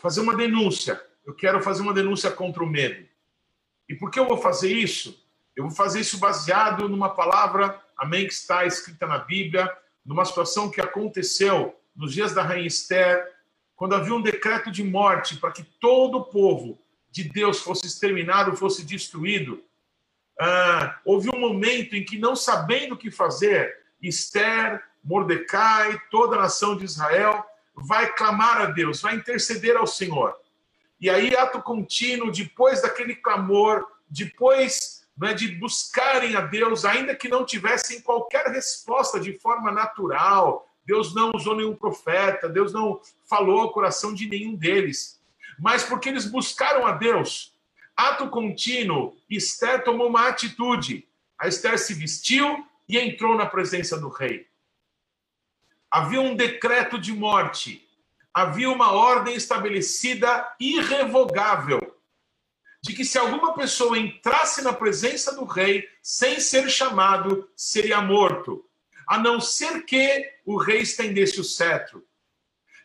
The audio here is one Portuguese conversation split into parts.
fazer uma denúncia. Eu quero fazer uma denúncia contra o medo. E por que eu vou fazer isso? Eu vou fazer isso baseado numa palavra, amém, que está escrita na Bíblia, numa situação que aconteceu nos dias da rainha Esther, quando havia um decreto de morte para que todo o povo de Deus fosse exterminado, fosse destruído. Ah, houve um momento em que, não sabendo o que fazer, Esther, Mordecai, toda a nação de Israel vai clamar a Deus, vai interceder ao Senhor. E aí, ato contínuo, depois daquele clamor, depois né, de buscarem a Deus, ainda que não tivessem qualquer resposta de forma natural, Deus não usou nenhum profeta, Deus não falou ao coração de nenhum deles, mas porque eles buscaram a Deus, ato contínuo, Esther tomou uma atitude. A Esther se vestiu e entrou na presença do rei. Havia um decreto de morte, havia uma ordem estabelecida irrevogável de que se alguma pessoa entrasse na presença do rei sem ser chamado, seria morto, a não ser que o rei estendesse o cetro.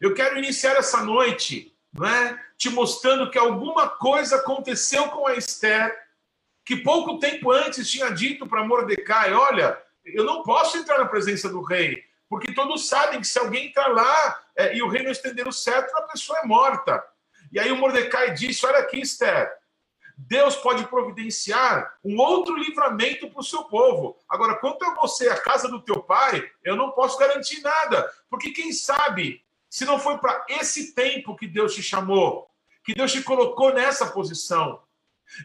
Eu quero iniciar essa noite, não é, te mostrando que alguma coisa aconteceu com a Esther, que pouco tempo antes tinha dito para Mordecai: Olha, eu não posso entrar na presença do rei, porque todos sabem que se alguém entrar lá é, e o rei não estender o cetro, a pessoa é morta. E aí o Mordecai disse: Olha aqui, Esther, Deus pode providenciar um outro livramento para o seu povo. Agora, quanto a você, a casa do teu pai, eu não posso garantir nada, porque quem sabe, se não foi para esse tempo que Deus te chamou, que Deus te colocou nessa posição.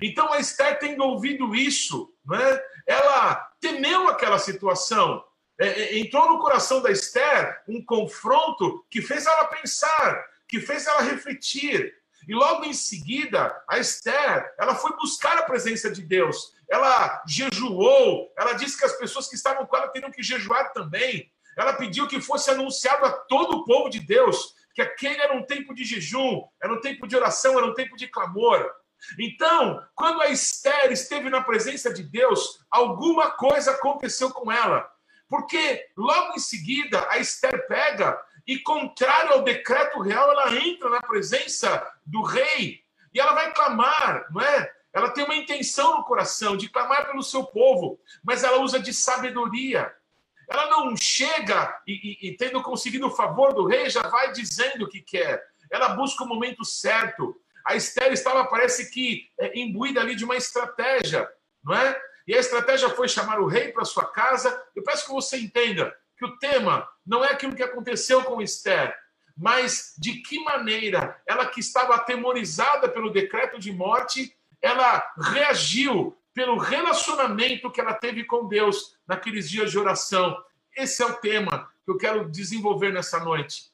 Então, a Esther, tendo ouvido isso, né, ela temeu aquela situação. É, é, entrou no coração da Esther um confronto que fez ela pensar, que fez ela refletir. E logo em seguida, a Esther, ela foi buscar a presença de Deus. Ela jejuou, ela disse que as pessoas que estavam com ela teriam que jejuar também. Ela pediu que fosse anunciado a todo o povo de Deus que aquele era um tempo de jejum, era um tempo de oração, era um tempo de clamor. Então, quando a Esther esteve na presença de Deus, alguma coisa aconteceu com ela. Porque logo em seguida a Esther pega e, contrário ao decreto real, ela entra na presença do rei e ela vai clamar, não é? Ela tem uma intenção no coração de clamar pelo seu povo, mas ela usa de sabedoria. Ela não chega e, e, e tendo conseguido o favor do rei, já vai dizendo o que quer. Ela busca o momento certo. A Esther estava, parece que, é, imbuída ali de uma estratégia, não é? E a estratégia foi chamar o rei para sua casa. Eu peço que você entenda que o tema não é aquilo que aconteceu com Esther, mas de que maneira ela que estava atemorizada pelo decreto de morte, ela reagiu pelo relacionamento que ela teve com Deus naqueles dias de oração. Esse é o tema que eu quero desenvolver nessa noite.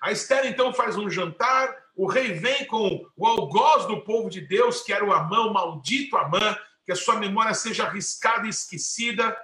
A Esther então faz um jantar, o rei vem com o algoz do povo de Deus, que era o Amã, o maldito Amã, que a sua memória seja arriscada e esquecida.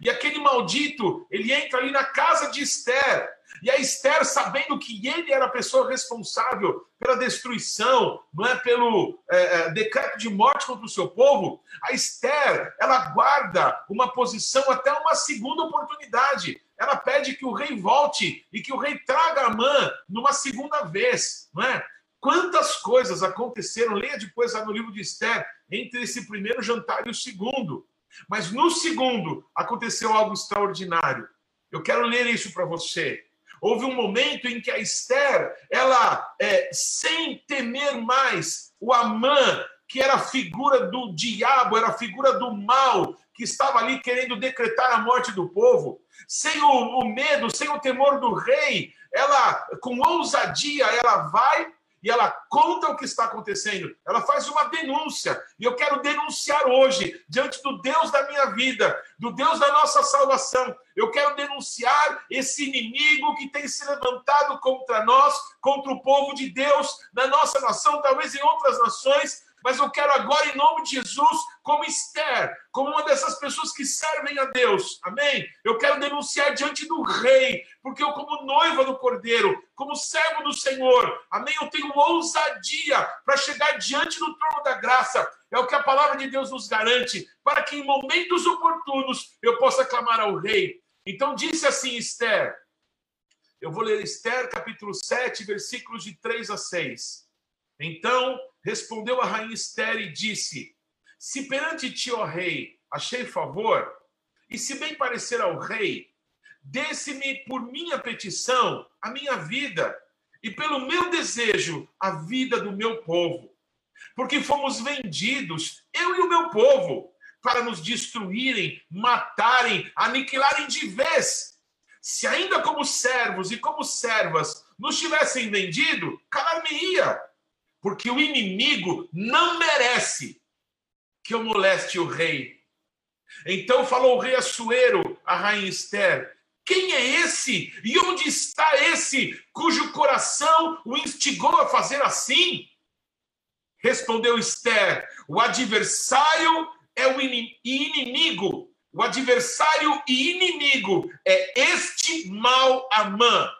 E aquele maldito, ele entra ali na casa de Esther. E a Esther, sabendo que ele era a pessoa responsável pela destruição, não é pelo é, é, decreto de morte contra o seu povo, a Esther, ela guarda uma posição até uma segunda oportunidade. Ela pede que o rei volte e que o rei traga a mãe numa segunda vez, não é? Quantas coisas aconteceram, leia depois lá no livro de Esther, entre esse primeiro jantar e o segundo. Mas no segundo aconteceu algo extraordinário. Eu quero ler isso para você. Houve um momento em que a Esther, ela, é, sem temer mais o Amã, que era a figura do diabo, era a figura do mal, que estava ali querendo decretar a morte do povo, sem o, o medo, sem o temor do rei, ela, com ousadia, ela vai e ela conta o que está acontecendo, ela faz uma denúncia, e eu quero denunciar hoje, diante do Deus da minha vida, do Deus da nossa salvação, eu quero denunciar esse inimigo que tem se levantado contra nós, contra o povo de Deus, na nossa nação, talvez em outras nações, mas eu quero agora, em nome de Jesus, como Esther, como uma dessas pessoas que servem a Deus, amém? Eu quero denunciar diante do rei, porque eu, como noiva do cordeiro, como servo do Senhor, amém? Eu tenho ousadia para chegar diante do trono da graça, é o que a palavra de Deus nos garante, para que em momentos oportunos eu possa clamar ao rei. Então disse assim Esther: Eu vou ler Esther, capítulo 7, versículos de 3 a 6. Então respondeu a rainha Esther e disse: Se perante ti, ó rei, achei favor, e se bem parecer ao rei, desse-me por minha petição a minha vida, e pelo meu desejo a vida do meu povo. Porque fomos vendidos, eu e o meu povo, para nos destruírem, matarem, aniquilarem de vez. Se ainda como servos e como servas nos tivessem vendido, calar-me-ia, porque o inimigo não merece que eu moleste o rei. Então falou o rei Assuero a rainha Esther: Quem é esse e onde está esse cujo coração o instigou a fazer assim? Respondeu Esther: O adversário é o inimigo. O adversário e inimigo é este mal Amã.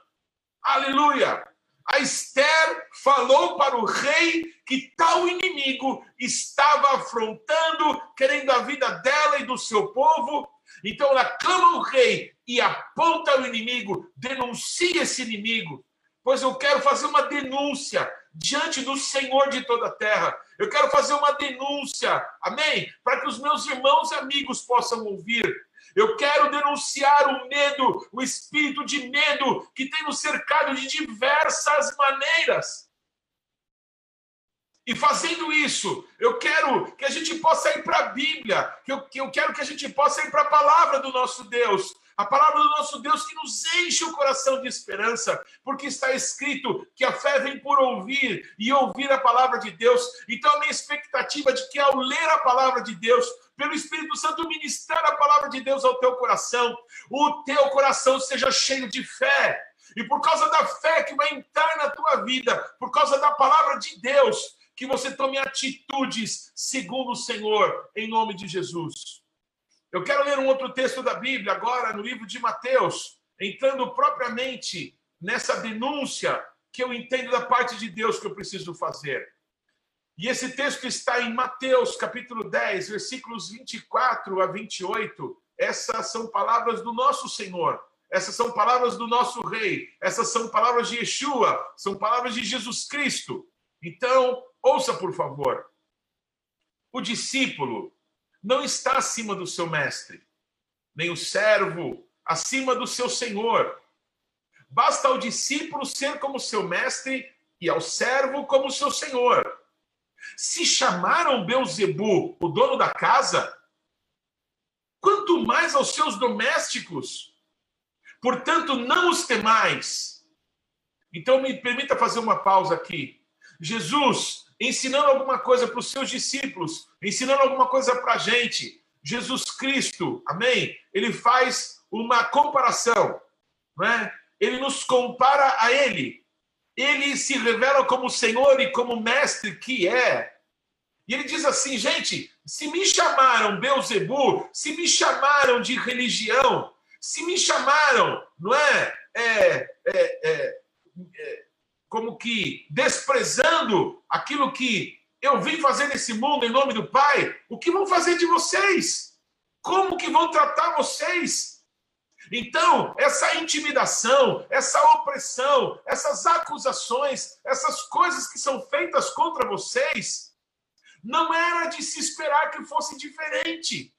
Aleluia! A Esther falou para o rei que tal inimigo estava afrontando, querendo a vida dela e do seu povo. Então ela clama ao rei e aponta o inimigo, denuncia esse inimigo, pois eu quero fazer uma denúncia diante do Senhor de toda a terra. Eu quero fazer uma denúncia, amém? Para que os meus irmãos e amigos possam ouvir. Eu quero denunciar o medo, o espírito de medo que tem nos cercado de diversas maneiras. E fazendo isso, eu quero que a gente possa ir para a Bíblia, que eu, que eu quero que a gente possa ir para a palavra do nosso Deus, a palavra do nosso Deus que nos enche o coração de esperança, porque está escrito que a fé vem por ouvir e ouvir a palavra de Deus. Então, a minha expectativa é de que ao ler a palavra de Deus, pelo Espírito Santo ministrar a palavra de Deus ao teu coração, o teu coração seja cheio de fé. E por causa da fé que vai entrar na tua vida, por causa da palavra de Deus, que você tome atitudes segundo o Senhor, em nome de Jesus. Eu quero ler um outro texto da Bíblia agora, no livro de Mateus, entrando propriamente nessa denúncia que eu entendo da parte de Deus que eu preciso fazer. E esse texto está em Mateus, capítulo 10, versículos 24 a 28. Essas são palavras do nosso Senhor. Essas são palavras do nosso Rei. Essas são palavras de Yeshua. São palavras de Jesus Cristo. Então, ouça, por favor. O discípulo não está acima do seu mestre, nem o servo acima do seu senhor. Basta ao discípulo ser como seu mestre e ao servo como seu senhor. Se chamaram Beuzebu, o dono da casa, quanto mais aos seus domésticos. Portanto, não os temais. Então, me permita fazer uma pausa aqui. Jesus ensinando alguma coisa para os seus discípulos, ensinando alguma coisa para a gente. Jesus Cristo, amém? Ele faz uma comparação, não é? Ele nos compara a Ele. Ele se revela como Senhor e como Mestre que é. E ele diz assim, gente, se me chamaram Beuzebu, se me chamaram de religião, se me chamaram, não é, é, é, é, é como que desprezando aquilo que eu vim fazer nesse mundo em nome do Pai, o que vão fazer de vocês? Como que vão tratar vocês? Então, essa intimidação, essa opressão, essas acusações, essas coisas que são feitas contra vocês, não era de se esperar que fosse diferente.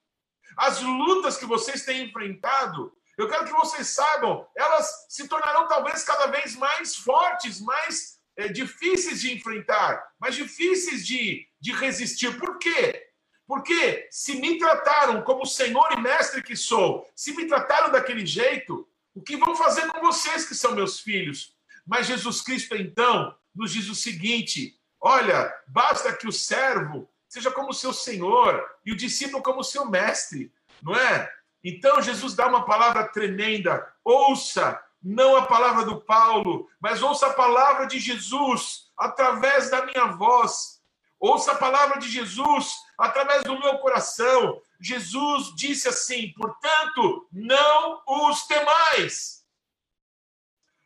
As lutas que vocês têm enfrentado eu quero que vocês saibam, elas se tornarão talvez cada vez mais fortes, mais é, difíceis de enfrentar, mais difíceis de, de resistir. Por quê? Porque se me trataram como Senhor e Mestre que sou, se me trataram daquele jeito, o que vão fazer com vocês que são meus filhos? Mas Jesus Cristo, então, nos diz o seguinte: olha, basta que o servo seja como seu Senhor e o discípulo como seu mestre, não é? Então Jesus dá uma palavra tremenda. Ouça, não a palavra do Paulo, mas ouça a palavra de Jesus através da minha voz. Ouça a palavra de Jesus através do meu coração. Jesus disse assim: portanto, não os temais.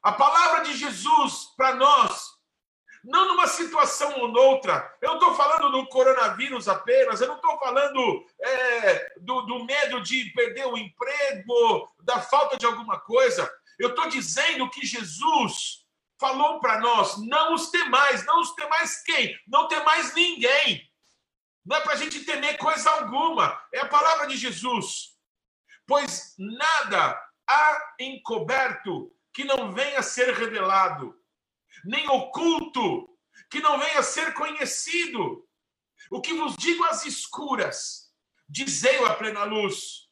A palavra de Jesus para nós não numa situação ou noutra. Eu não estou falando do coronavírus apenas, eu não estou falando é, do, do medo de perder o emprego, da falta de alguma coisa. Eu estou dizendo que Jesus falou para nós: não os temais, não os temais quem? Não temais ninguém. Não é para a gente temer coisa alguma. É a palavra de Jesus. Pois nada há encoberto que não venha a ser revelado, nem oculto que não venha a ser conhecido. O que vos digo às escuras, dizei-o à plena luz.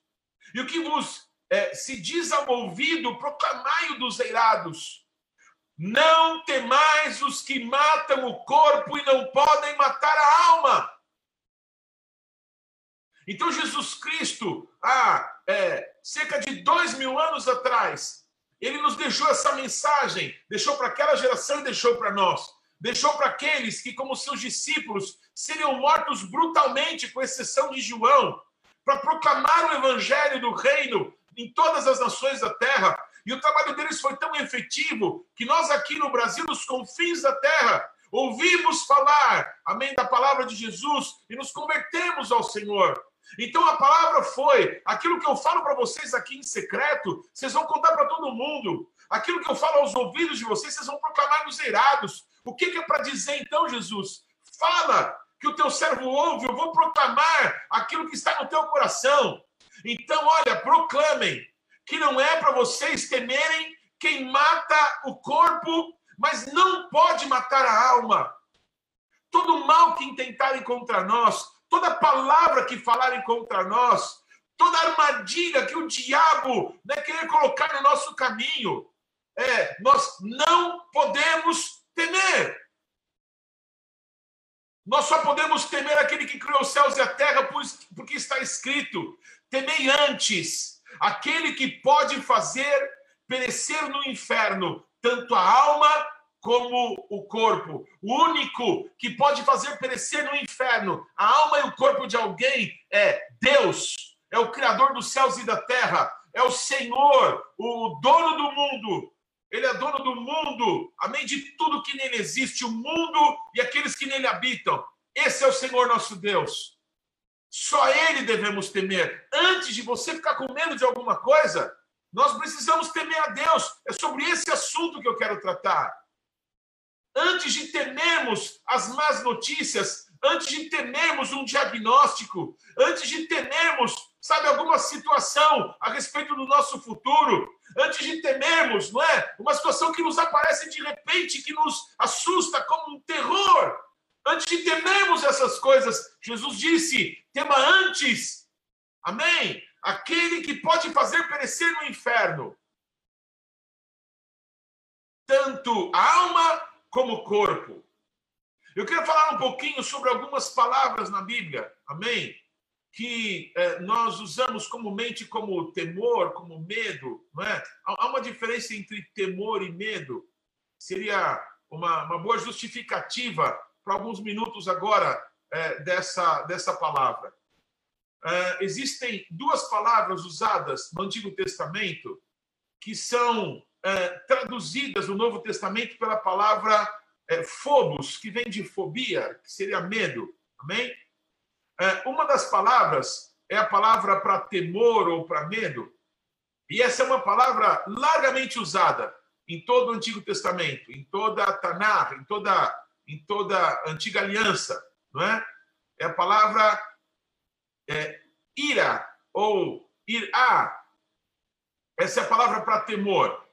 E o que vos é, se diz ao ouvido, proclamai-o dos eirados. Não temais os que matam o corpo e não podem matar a alma. Então, Jesus Cristo, há é, cerca de dois mil anos atrás, ele nos deixou essa mensagem, deixou para aquela geração e deixou para nós. Deixou para aqueles que, como seus discípulos, seriam mortos brutalmente, com exceção de João, para proclamar o evangelho do reino em todas as nações da terra. E o trabalho deles foi tão efetivo que nós aqui no Brasil, nos confins da terra, ouvimos falar, amém, da palavra de Jesus e nos convertemos ao Senhor. Então a palavra foi aquilo que eu falo para vocês aqui em secreto, vocês vão contar para todo mundo. Aquilo que eu falo aos ouvidos de vocês, vocês vão proclamar nos eirados. O que, que é para dizer então, Jesus? Fala que o teu servo ouve, eu vou proclamar aquilo que está no teu coração. Então, olha, proclamem que não é para vocês temerem quem mata o corpo, mas não pode matar a alma. Todo mal que intentarem contra nós, toda palavra que falarem contra nós, toda armadilha que o diabo né, querer colocar no nosso caminho, é, nós não podemos temer. Nós só podemos temer aquele que criou os céus e a terra, porque está escrito: temei antes aquele que pode fazer perecer no inferno tanto a alma como o corpo. O único que pode fazer perecer no inferno a alma e o corpo de alguém é Deus, é o Criador dos céus e da terra, é o Senhor, o dono do mundo. Ele é dono do mundo, amém? De tudo que nele existe, o mundo e aqueles que nele habitam. Esse é o Senhor nosso Deus. Só Ele devemos temer. Antes de você ficar com medo de alguma coisa, nós precisamos temer a Deus. É sobre esse assunto que eu quero tratar. Antes de temermos as más notícias, antes de temermos um diagnóstico, antes de temermos, sabe, alguma situação a respeito do nosso futuro, antes de temermos, não é? Uma situação que nos aparece de repente, que nos assusta como um terror. Antes de temermos essas coisas, Jesus disse: tema antes, amém? Aquele que pode fazer perecer no inferno tanto a alma como corpo. Eu quero falar um pouquinho sobre algumas palavras na Bíblia, amém? Que eh, nós usamos comumente como temor, como medo, não é? Há uma diferença entre temor e medo. Seria uma, uma boa justificativa para alguns minutos agora é, dessa, dessa palavra. É, existem duas palavras usadas no Antigo Testamento que são é, traduzidas no Novo Testamento pela palavra é, phobos, que vem de fobia, que seria medo. Amém? É, uma das palavras é a palavra para temor ou para medo, e essa é uma palavra largamente usada em todo o Antigo Testamento, em toda a Tanakh, em toda em toda a antiga aliança, não é? É a palavra é, ira ou irá. Essa é a palavra para temor.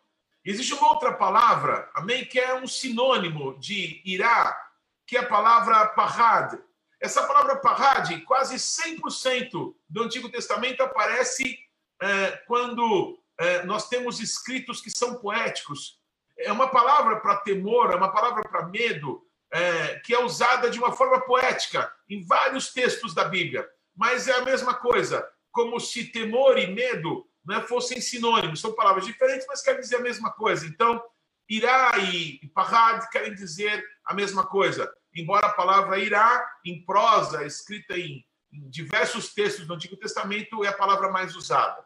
Existe uma outra palavra, amém, que é um sinônimo de irá, que é a palavra parad. Essa palavra parad, quase 100% do Antigo Testamento aparece é, quando é, nós temos escritos que são poéticos. É uma palavra para temor, é uma palavra para medo, é, que é usada de uma forma poética em vários textos da Bíblia. Mas é a mesma coisa, como se temor e medo né, fossem sinônimos. São palavras diferentes, mas querem dizer a mesma coisa. Então, irá e parad querem dizer a mesma coisa. Embora a palavra irá, em prosa, escrita em, em diversos textos do Antigo Testamento, é a palavra mais usada.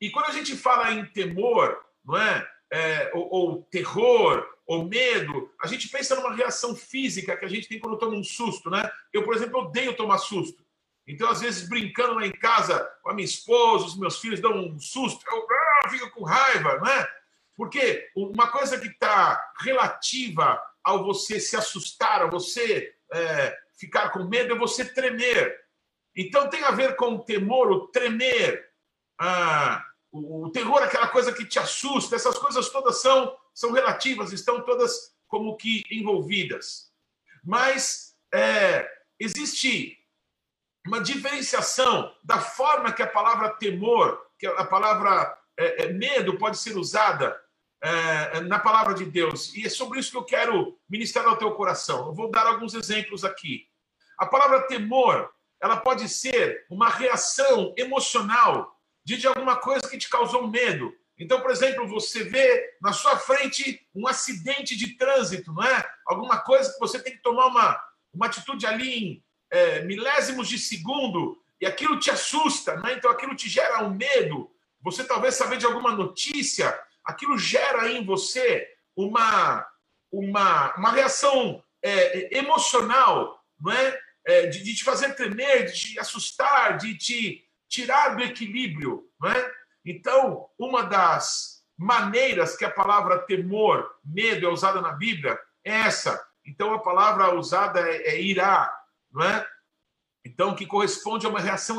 E quando a gente fala em temor, não é? é ou, ou terror, ou medo, a gente pensa numa reação física que a gente tem quando toma um susto, né? Eu, por exemplo, odeio tomar susto. Então, às vezes, brincando lá em casa com a minha esposa, os meus filhos dão um susto. Eu, fica com raiva, não é? Porque uma coisa que está relativa ao você se assustar, a você é, ficar com medo, é você tremer. Então tem a ver com o temor, o tremer, ah, o, o terror, aquela coisa que te assusta. Essas coisas todas são, são relativas, estão todas como que envolvidas. Mas é, existe uma diferenciação da forma que a palavra temor, que a palavra é, é, medo pode ser usada é, na palavra de Deus. E é sobre isso que eu quero ministrar ao teu coração. Eu vou dar alguns exemplos aqui. A palavra temor, ela pode ser uma reação emocional de alguma coisa que te causou medo. Então, por exemplo, você vê na sua frente um acidente de trânsito, não é? Alguma coisa que você tem que tomar uma, uma atitude ali em é, milésimos de segundo e aquilo te assusta, né? então aquilo te gera um medo. Você talvez saber de alguma notícia, aquilo gera em você uma, uma, uma reação é, emocional, não é? é de, de, te fazer tremer, de te assustar, de te tirar do equilíbrio, não é? Então, uma das maneiras que a palavra temor, medo é usada na Bíblia é essa. Então, a palavra usada é, é irá, não é? Então, que corresponde a uma reação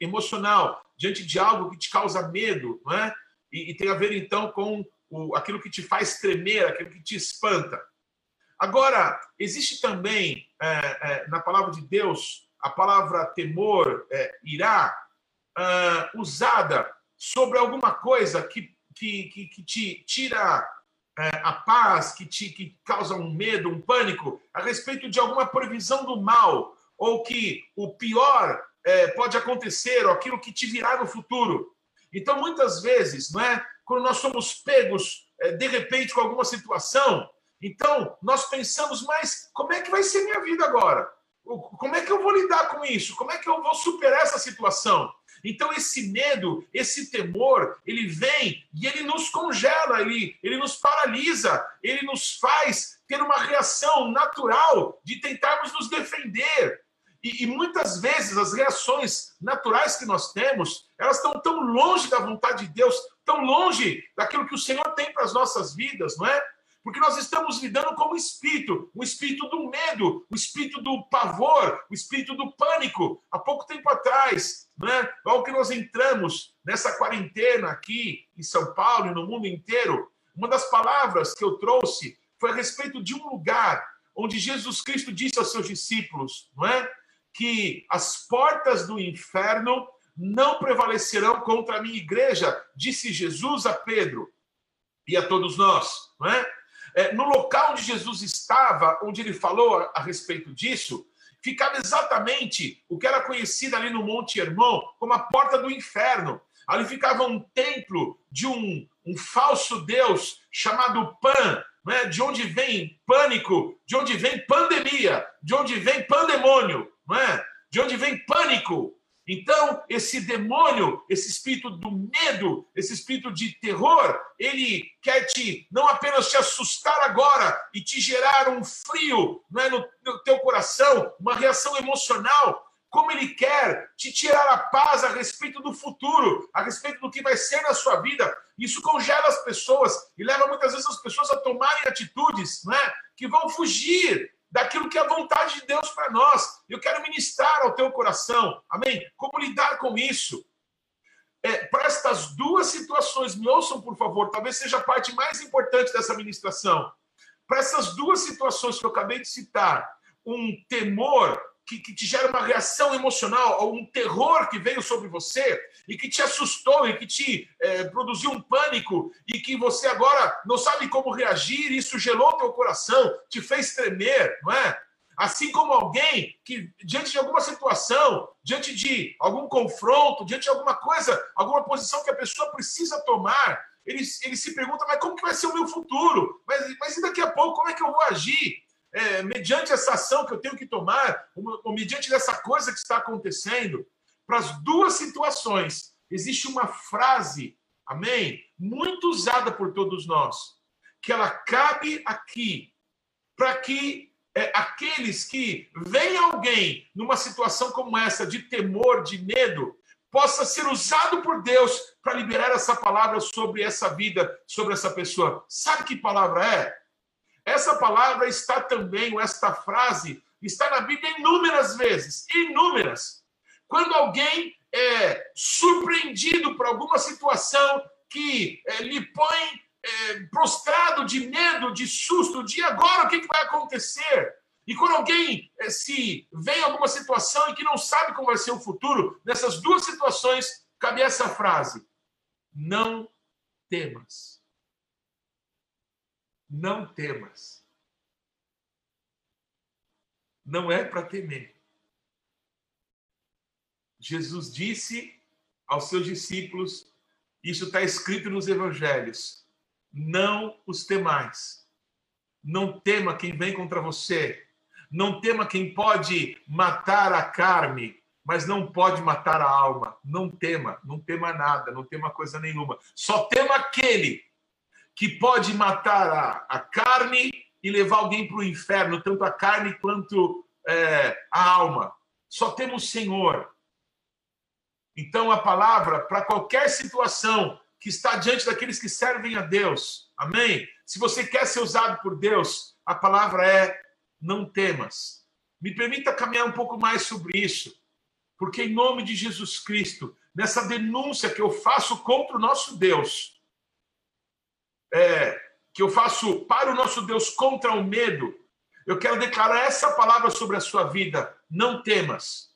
emocional diante de algo que te causa medo, não é? E, e tem a ver, então, com o, aquilo que te faz tremer, aquilo que te espanta. Agora, existe também é, é, na palavra de Deus a palavra temor, é, irá, uh, usada sobre alguma coisa que, que, que, que te tira a paz, que te que causa um medo, um pânico, a respeito de alguma previsão do mal, ou que o pior é, pode acontecer, ou aquilo que te virá no futuro. Então, muitas vezes, não é? quando nós somos pegos é, de repente com alguma situação, então nós pensamos, mas como é que vai ser minha vida agora? Como é que eu vou lidar com isso? Como é que eu vou superar essa situação? Então, esse medo, esse temor, ele vem e ele nos congela, ele, ele nos paralisa, ele nos faz ter uma reação natural de tentarmos nos defender. E, e muitas vezes as reações naturais que nós temos, elas estão tão longe da vontade de Deus, tão longe daquilo que o Senhor tem para as nossas vidas, não é? Porque nós estamos lidando com o espírito, o espírito do medo, o espírito do pavor, o espírito do pânico. Há pouco tempo atrás, né, logo que nós entramos nessa quarentena aqui em São Paulo e no mundo inteiro, uma das palavras que eu trouxe foi a respeito de um lugar onde Jesus Cristo disse aos seus discípulos, não é? Que as portas do inferno não prevalecerão contra a minha igreja, disse Jesus a Pedro e a todos nós, não é? É, no local onde Jesus estava, onde ele falou a, a, respeito disso, ficava exatamente o que era conhecido ali no Monte Hermon como a porta do inferno. Ali ficava um templo de um, um falso deus chamado Pan, né? de onde vem pânico, de onde vem pandemia, de onde vem pandemônio, não é? de onde vem pânico, então, esse demônio, esse espírito do medo, esse espírito de terror, ele quer te não apenas te assustar agora e te gerar um frio não é, no, no teu coração, uma reação emocional, como ele quer te tirar a paz a respeito do futuro, a respeito do que vai ser na sua vida. Isso congela as pessoas e leva muitas vezes as pessoas a tomarem atitudes não é, que vão fugir daquilo que é a vontade de Deus para nós. Eu quero ministrar ao teu coração, amém? Como lidar com isso? É, para estas duas situações, me ouçam, por favor, talvez seja a parte mais importante dessa ministração. Para essas duas situações que eu acabei de citar, um temor que, que te gera uma reação emocional, ou um terror que veio sobre você e que te assustou e que te é, produziu um pânico e que você agora não sabe como reagir, isso gelou teu coração, te fez tremer, não é? Assim como alguém que, diante de alguma situação, diante de algum confronto, diante de alguma coisa, alguma posição que a pessoa precisa tomar, ele, ele se pergunta, mas como que vai ser o meu futuro? Mas, mas e daqui a pouco, como é que eu vou agir? é, mediante essa ação que eu tenho que tomar, ou mediante dessa coisa que está acontecendo, para as duas situações, existe uma frase, amém? Muito usada por todos nós, que ela cabe aqui, para que é, aqueles que veem alguém numa situação como essa, de temor, de medo, possa ser usado por Deus para liberar essa palavra sobre essa vida, sobre essa pessoa. Sabe que palavra é? Essa palavra está também, ou esta frase, está na Bíblia inúmeras vezes inúmeras. Quando alguém é surpreendido por alguma situação que é, lhe põe é, prostrado de medo, de susto, de agora o que, que vai acontecer? E quando alguém é, se vê em alguma situação e que não sabe como vai ser o futuro, nessas duas situações, cabe essa frase: Não temas. Não temas. Não é para temer. Jesus disse aos seus discípulos, isso está escrito nos evangelhos: não os temais. Não tema quem vem contra você. Não tema quem pode matar a carne, mas não pode matar a alma. Não tema, não tema nada, não tema coisa nenhuma. Só tema aquele que pode matar a, a carne e levar alguém para o inferno, tanto a carne quanto é, a alma. Só temos o Senhor. Então, a palavra, para qualquer situação que está diante daqueles que servem a Deus, amém? Se você quer ser usado por Deus, a palavra é: não temas. Me permita caminhar um pouco mais sobre isso, porque, em nome de Jesus Cristo, nessa denúncia que eu faço contra o nosso Deus, é, que eu faço para o nosso Deus contra o medo, eu quero declarar essa palavra sobre a sua vida: não temas.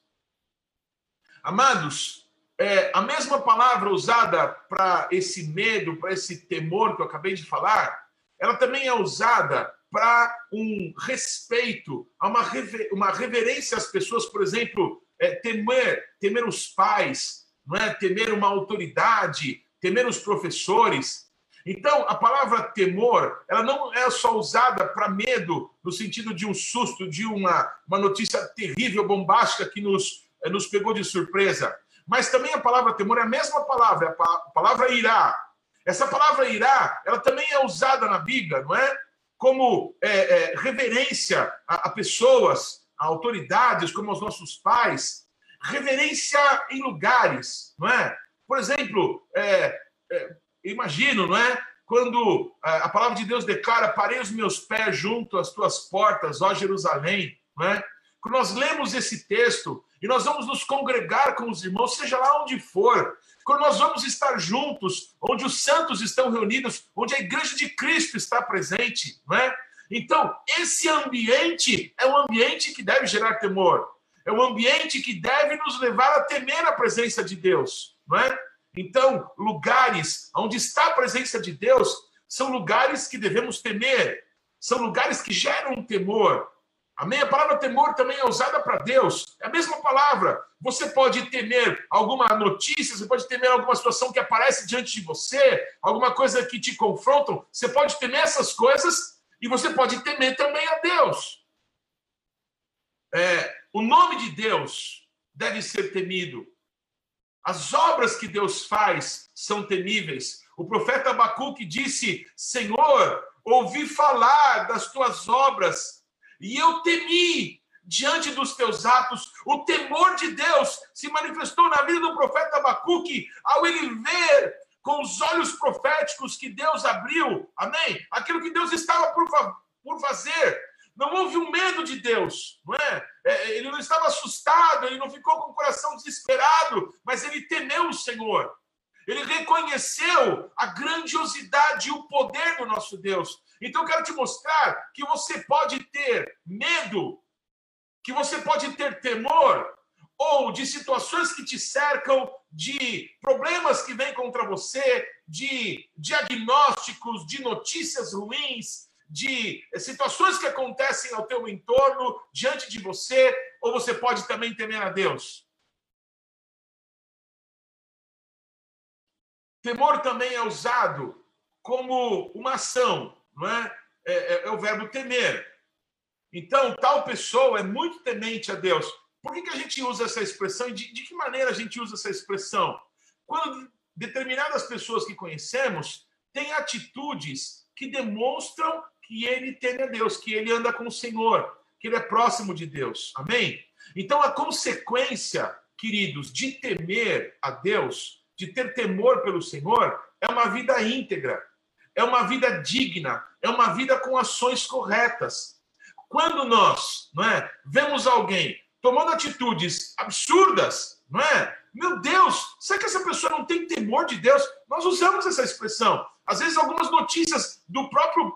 Amados, é, a mesma palavra usada para esse medo, para esse temor que eu acabei de falar, ela também é usada para um respeito, uma, rever, uma reverência às pessoas, por exemplo, é, temer, temer os pais, não é? temer uma autoridade, temer os professores. Então, a palavra temor, ela não é só usada para medo, no sentido de um susto, de uma, uma notícia terrível, bombástica que nos, nos pegou de surpresa mas também a palavra temor é a mesma palavra, a palavra irá. Essa palavra irá, ela também é usada na Bíblia, não é? Como é, é, reverência a, a, pessoas, a autoridades, como aos nossos pais, reverência em lugares, não é? Por exemplo, é, é imagino, não é? Quando a palavra de Deus declara: Parei os meus pés junto às tuas portas, ó Jerusalém, não é? Quando nós lemos esse texto, e nós vamos nos congregar com os irmãos, seja lá onde for, quando nós vamos estar juntos, onde os santos estão reunidos, onde a igreja de Cristo está presente, não é? Então, esse ambiente é um ambiente que deve gerar temor. É um ambiente que deve nos levar a temer a presença de Deus, não é? Então, lugares onde está a presença de Deus são lugares que devemos temer, são lugares que geram temor, Amém? A palavra temor também é usada para Deus. É a mesma palavra. Você pode temer alguma notícia, você pode temer alguma situação que aparece diante de você, alguma coisa que te confrontam. Você pode temer essas coisas e você pode temer também a Deus. É, o nome de Deus deve ser temido. As obras que Deus faz são temíveis. O profeta Abacuque disse: Senhor, ouvi falar das tuas obras e eu temi diante dos teus atos. O temor de Deus se manifestou na vida do profeta Abacuque ao ele ver com os olhos proféticos que Deus abriu, amém? Aquilo que Deus estava por, por fazer. Não houve um medo de Deus, não é? é? Ele não estava assustado, ele não ficou com o coração desesperado, mas ele temeu o Senhor. Ele reconheceu a grandiosidade e o poder do nosso Deus. Então, eu quero te mostrar que você pode ter medo, que você pode ter temor, ou de situações que te cercam, de problemas que vêm contra você, de diagnósticos, de notícias ruins, de situações que acontecem ao teu entorno, diante de você, ou você pode também temer a Deus. Temor também é usado como uma ação não é? É, é, é o verbo temer. Então, tal pessoa é muito temente a Deus. Por que, que a gente usa essa expressão e de, de que maneira a gente usa essa expressão? Quando determinadas pessoas que conhecemos têm atitudes que demonstram que ele teme a Deus, que ele anda com o Senhor, que ele é próximo de Deus. Amém? Então, a consequência queridos, de temer a Deus, de ter temor pelo Senhor, é uma vida íntegra, é uma vida digna, é uma vida com ações corretas. Quando nós, não é, vemos alguém tomando atitudes absurdas, não é? Meu Deus, será que essa pessoa não tem temor de Deus? Nós usamos essa expressão. Às vezes, algumas notícias do próprio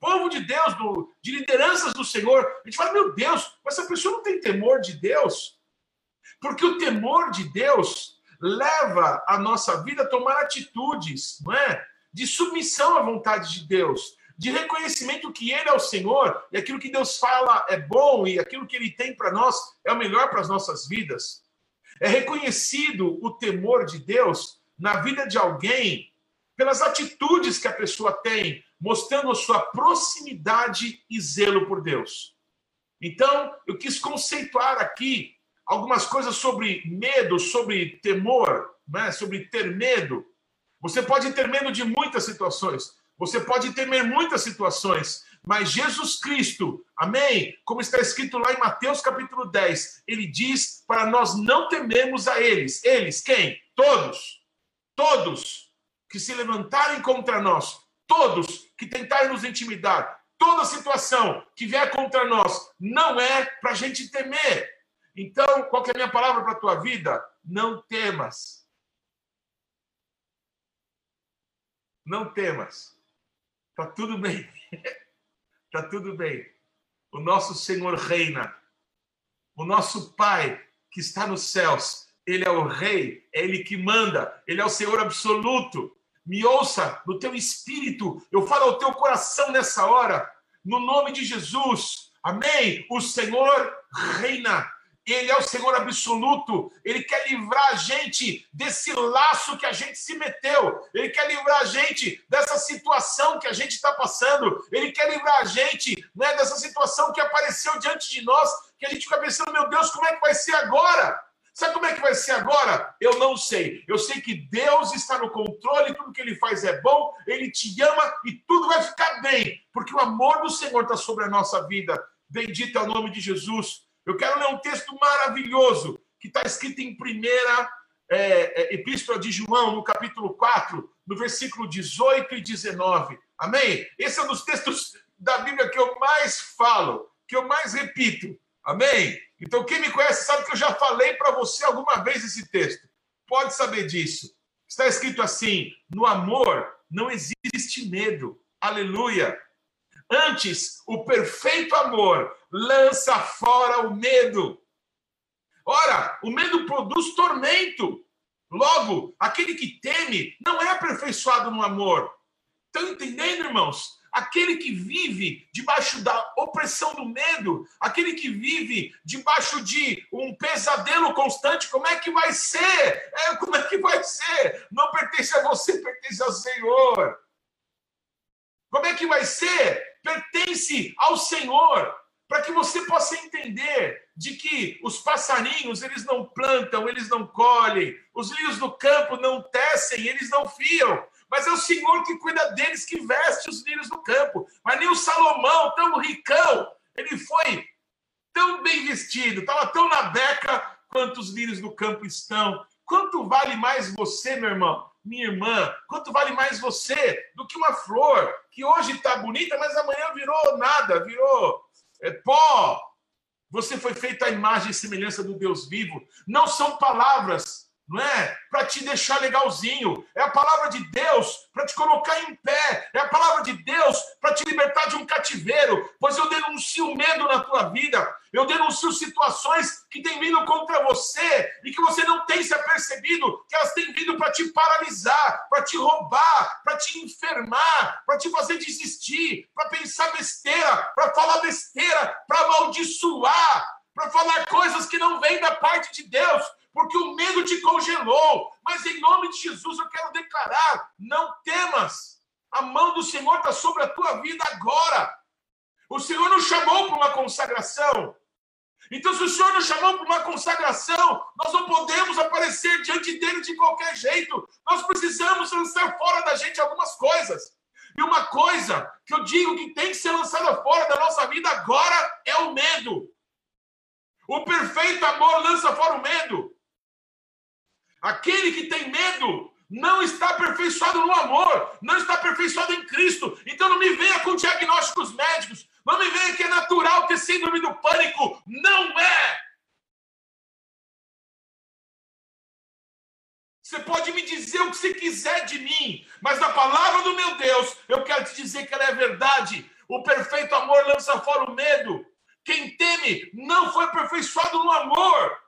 povo de Deus, do, de lideranças do Senhor, a gente fala, meu Deus, mas essa pessoa não tem temor de Deus? Porque o temor de Deus leva a nossa vida a tomar atitudes, não é? De submissão à vontade de Deus, de reconhecimento que Ele é o Senhor e aquilo que Deus fala é bom e aquilo que Ele tem para nós é o melhor para as nossas vidas. É reconhecido o temor de Deus na vida de alguém pelas atitudes que a pessoa tem, mostrando a sua proximidade e zelo por Deus. Então, eu quis conceituar aqui algumas coisas sobre medo, sobre temor, né? sobre ter medo. Você pode ter medo de muitas situações, você pode temer muitas situações, mas Jesus Cristo, amém? Como está escrito lá em Mateus capítulo 10, ele diz para nós não tememos a eles. Eles, quem? Todos. Todos que se levantarem contra nós, todos que tentarem nos intimidar, toda situação que vier contra nós, não é para a gente temer. Então, qual é a minha palavra para a tua vida? Não temas. Não temas. Tá tudo bem. tá tudo bem. O nosso Senhor reina. O nosso Pai que está nos céus, ele é o rei, é ele que manda, ele é o Senhor absoluto. Me ouça no teu espírito, eu falo ao teu coração nessa hora, no nome de Jesus. Amém. O Senhor reina. Ele é o Senhor absoluto. Ele quer livrar a gente desse laço que a gente se meteu. Ele quer livrar a gente dessa situação que a gente está passando. Ele quer livrar a gente né, dessa situação que apareceu diante de nós, que a gente fica pensando, meu Deus, como é que vai ser agora? Sabe como é que vai ser agora? Eu não sei. Eu sei que Deus está no controle, tudo que Ele faz é bom, Ele te ama e tudo vai ficar bem, porque o amor do Senhor está sobre a nossa vida. Bendito é o nome de Jesus. Eu quero ler um texto maravilhoso que está escrito em primeira é, é, Epístola de João, no capítulo 4, no versículo 18 e 19. Amém? Esse é um dos textos da Bíblia que eu mais falo, que eu mais repito. Amém? Então, quem me conhece sabe que eu já falei para você alguma vez esse texto. Pode saber disso. Está escrito assim: no amor não existe medo. Aleluia. Antes, o perfeito amor lança fora o medo. Ora, o medo produz tormento. Logo, aquele que teme não é aperfeiçoado no amor. Estão entendendo, irmãos? Aquele que vive debaixo da opressão do medo, aquele que vive debaixo de um pesadelo constante, como é que vai ser? É, como é que vai ser? Não pertence a você, pertence ao Senhor. Como é que vai ser? Pertence ao Senhor, para que você possa entender de que os passarinhos, eles não plantam, eles não colhem, os lírios do campo não tecem, eles não fiam, mas é o Senhor que cuida deles, que veste os lírios do campo. Mas nem o Salomão, tão ricão, ele foi tão bem vestido, estava tão na beca quanto os lírios do campo estão. Quanto vale mais você, meu irmão, minha irmã? Quanto vale mais você do que uma flor que hoje está bonita, mas amanhã virou nada, virou é, pó? Você foi feito à imagem e semelhança do Deus vivo. Não são palavras não é? Para te deixar legalzinho. É a palavra de Deus para te colocar em pé. É a palavra de Deus para te libertar de um cativeiro. Pois eu denuncio medo na tua vida. Eu denuncio situações que têm vindo contra você e que você não tem se apercebido que elas têm vindo para te paralisar, para te roubar, para te enfermar, para te fazer desistir, para pensar besteira, para falar besteira, para amaldiçoar, para falar coisas que não vêm da parte de Deus porque o medo te congelou. Mas em nome de Jesus eu quero declarar: não temas. A mão do Senhor está sobre a tua vida agora. O Senhor nos chamou para uma consagração. Então, se o Senhor nos chamou para uma consagração, nós não podemos aparecer diante dele de qualquer jeito. Nós precisamos lançar fora da gente algumas coisas. E uma coisa que eu digo que tem que ser lançada fora da nossa vida agora é o medo. O perfeito amor lança fora o medo. Aquele que tem medo não está aperfeiçoado no amor, não está aperfeiçoado em Cristo. Então não me venha com diagnósticos médicos, não me venha que é natural ter síndrome do pânico. Não é! Você pode me dizer o que você quiser de mim, mas na palavra do meu Deus, eu quero te dizer que ela é verdade. O perfeito amor lança fora o medo. Quem teme não foi aperfeiçoado no amor.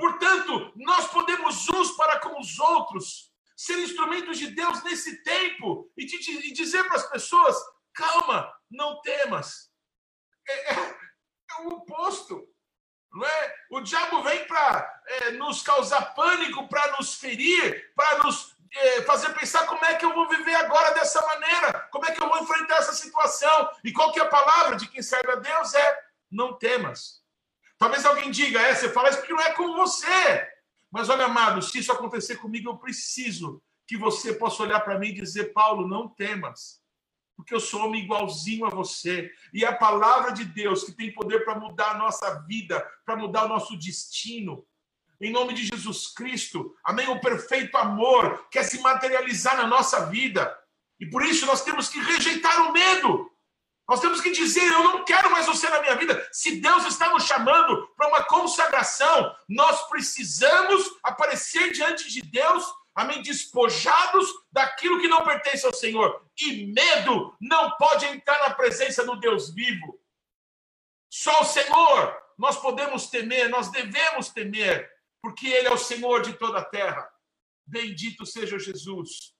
Portanto, nós podemos uns para com os outros ser instrumentos de Deus nesse tempo e, de, e dizer para as pessoas: calma, não temas. É, é, é o oposto. Não é? O diabo vem para é, nos causar pânico, para nos ferir, para nos é, fazer pensar como é que eu vou viver agora dessa maneira, como é que eu vou enfrentar essa situação. E qual que é a palavra de quem serve a Deus? É não temas. Talvez alguém diga, é, você fala isso porque não é com você. Mas olha, amado, se isso acontecer comigo, eu preciso que você possa olhar para mim e dizer, Paulo, não temas porque eu sou homem igualzinho a você. E a palavra de Deus que tem poder para mudar a nossa vida, para mudar o nosso destino. Em nome de Jesus Cristo, amém? O perfeito amor quer se materializar na nossa vida. E por isso nós temos que rejeitar o medo. Nós temos que dizer: eu não quero mais você na minha vida. Se Deus está nos chamando para uma consagração, nós precisamos aparecer diante de Deus amém, despojados daquilo que não pertence ao Senhor. E medo não pode entrar na presença do Deus vivo. Só o Senhor nós podemos temer, nós devemos temer, porque Ele é o Senhor de toda a terra. Bendito seja Jesus.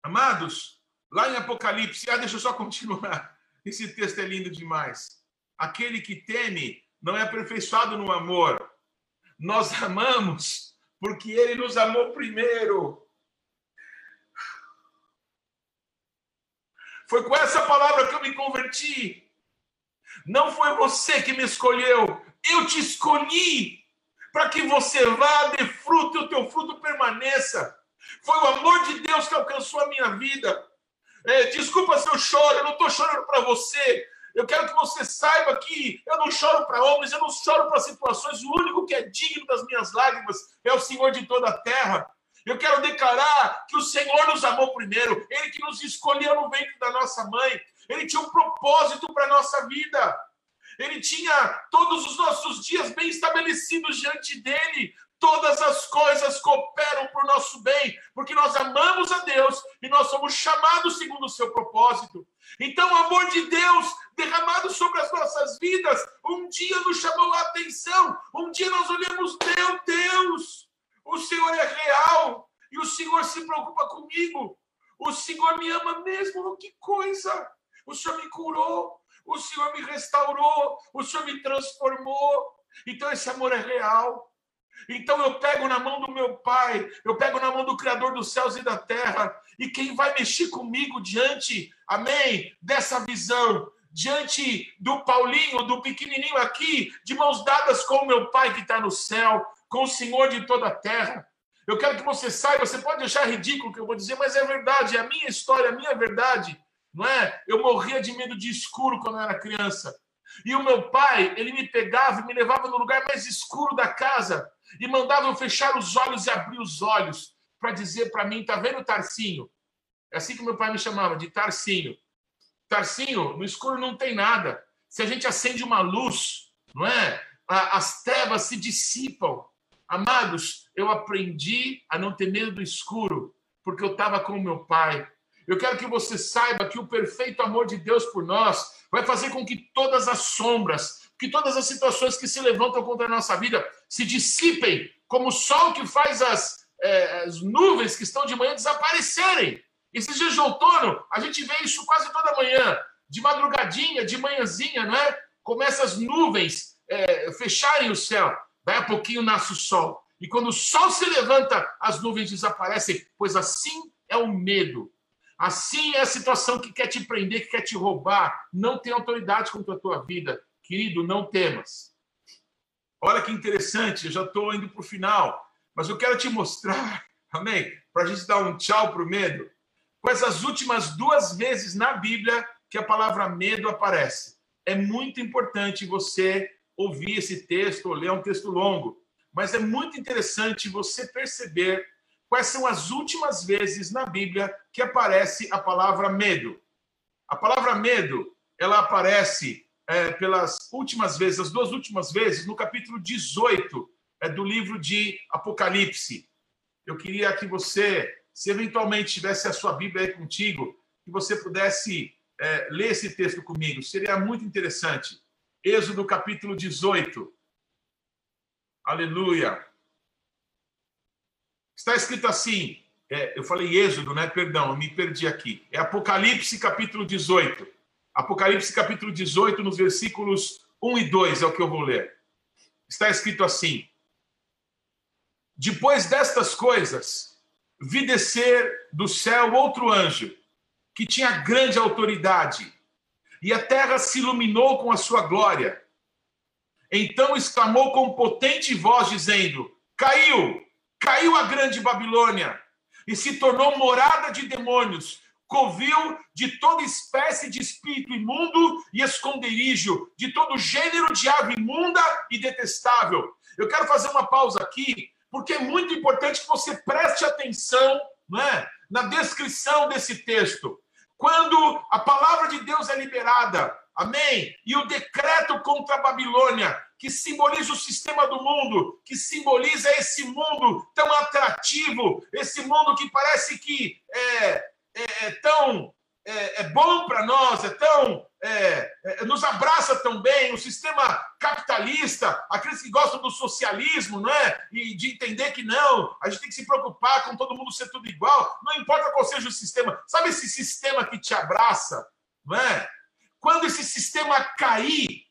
Amados, lá em Apocalipse, ah, deixa eu só continuar. Esse texto é lindo demais. Aquele que teme não é aperfeiçoado no amor. Nós amamos porque ele nos amou primeiro. Foi com essa palavra que eu me converti. Não foi você que me escolheu, eu te escolhi para que você vá, dê fruto e o teu fruto permaneça. Foi o amor de Deus que alcançou a minha vida. É, desculpa se eu choro, eu não estou chorando para você, eu quero que você saiba que eu não choro para homens, eu não choro para situações. O único que é digno das minhas lágrimas é o Senhor de toda a terra. Eu quero declarar que o Senhor nos amou primeiro, Ele que nos escolheu no ventre da nossa mãe, Ele tinha um propósito para a nossa vida. Ele tinha todos os nossos dias bem estabelecidos diante dele. Todas as coisas cooperam para o nosso bem, porque nós amamos a Deus e nós somos chamados segundo o seu propósito. Então, o amor de Deus derramado sobre as nossas vidas, um dia nos chamou a atenção. Um dia nós olhamos, meu Deus, o Senhor é real e o Senhor se preocupa comigo. O Senhor me ama mesmo, que coisa! O Senhor me curou, o Senhor me restaurou, o Senhor me transformou. Então, esse amor é real. Então eu pego na mão do meu Pai, eu pego na mão do Criador dos céus e da terra, e quem vai mexer comigo diante, amém, dessa visão, diante do Paulinho, do pequenininho aqui, de mãos dadas com o meu Pai que está no céu, com o Senhor de toda a terra. Eu quero que você saiba, você pode achar ridículo o que eu vou dizer, mas é verdade, é a minha história, a minha verdade, não é? Eu morria de medo de escuro quando eu era criança. E o meu pai, ele me pegava e me levava no lugar mais escuro da casa e mandava eu fechar os olhos e abrir os olhos para dizer para mim, tá vendo, Tarcinho? É assim que meu pai me chamava, de Tarcinho. Tarcinho, no escuro não tem nada. Se a gente acende uma luz, não é? As trevas se dissipam. Amados, eu aprendi a não ter medo do escuro, porque eu estava com meu pai. Eu quero que você saiba que o perfeito amor de Deus por nós vai fazer com que todas as sombras, que todas as situações que se levantam contra a nossa vida se dissipem, como o sol que faz as, é, as nuvens que estão de manhã desaparecerem. Esses dias de outono, a gente vê isso quase toda manhã, de madrugadinha, de manhãzinha, não é? Começa as nuvens é, fecharem o céu, daí a pouquinho nasce o sol. E quando o sol se levanta, as nuvens desaparecem, pois assim é o medo. Assim é a situação que quer te prender, que quer te roubar. Não tem autoridade contra a tua vida. Querido, não temas. Olha que interessante, eu já estou indo para o final, mas eu quero te mostrar, amém? Para a gente dar um tchau para o medo. Com essas últimas duas vezes na Bíblia que a palavra medo aparece. É muito importante você ouvir esse texto, ou ler um texto longo. mas é muito interessante você perceber quais são as últimas vezes na Bíblia que aparece a palavra medo. A palavra medo, ela aparece é, pelas últimas vezes, as duas últimas vezes, no capítulo 18 é, do livro de Apocalipse. Eu queria que você, se eventualmente tivesse a sua Bíblia aí contigo, que você pudesse é, ler esse texto comigo. Seria muito interessante. Êxodo capítulo 18. Aleluia. Está escrito assim, é, eu falei Êxodo, né? Perdão, me perdi aqui. É Apocalipse capítulo 18. Apocalipse capítulo 18, nos versículos 1 e 2 é o que eu vou ler. Está escrito assim: Depois destas coisas, vi descer do céu outro anjo, que tinha grande autoridade, e a terra se iluminou com a sua glória. Então exclamou com potente voz, dizendo: Caiu, caiu a grande Babilônia, e se tornou morada de demônios, covil de toda espécie de espírito imundo e esconderijo de todo gênero de ave imunda e detestável. Eu quero fazer uma pausa aqui, porque é muito importante que você preste atenção não é, na descrição desse texto. Quando a palavra de Deus é liberada, amém? E o decreto contra a Babilônia, que simboliza o sistema do mundo, que simboliza esse mundo tão atrativo, esse mundo que parece que é, é, é tão é, é bom para nós, é tão é, é, nos abraça tão bem, o sistema capitalista, aqueles que gostam do socialismo, não é? E de entender que não, a gente tem que se preocupar com todo mundo ser tudo igual, não importa qual seja o sistema. Sabe esse sistema que te abraça, não é? Quando esse sistema cair,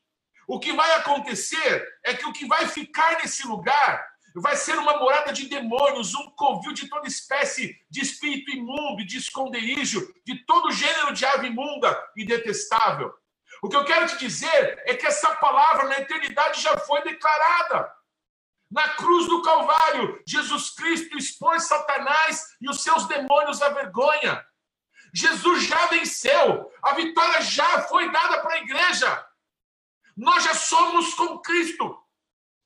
o que vai acontecer é que o que vai ficar nesse lugar vai ser uma morada de demônios, um covil de toda espécie de espírito imundo de esconderijo, de todo gênero de ave imunda e detestável. O que eu quero te dizer é que essa palavra na eternidade já foi declarada. Na cruz do Calvário, Jesus Cristo expõe Satanás e os seus demônios à vergonha. Jesus já venceu, a vitória já foi dada para a igreja. Nós já somos com Cristo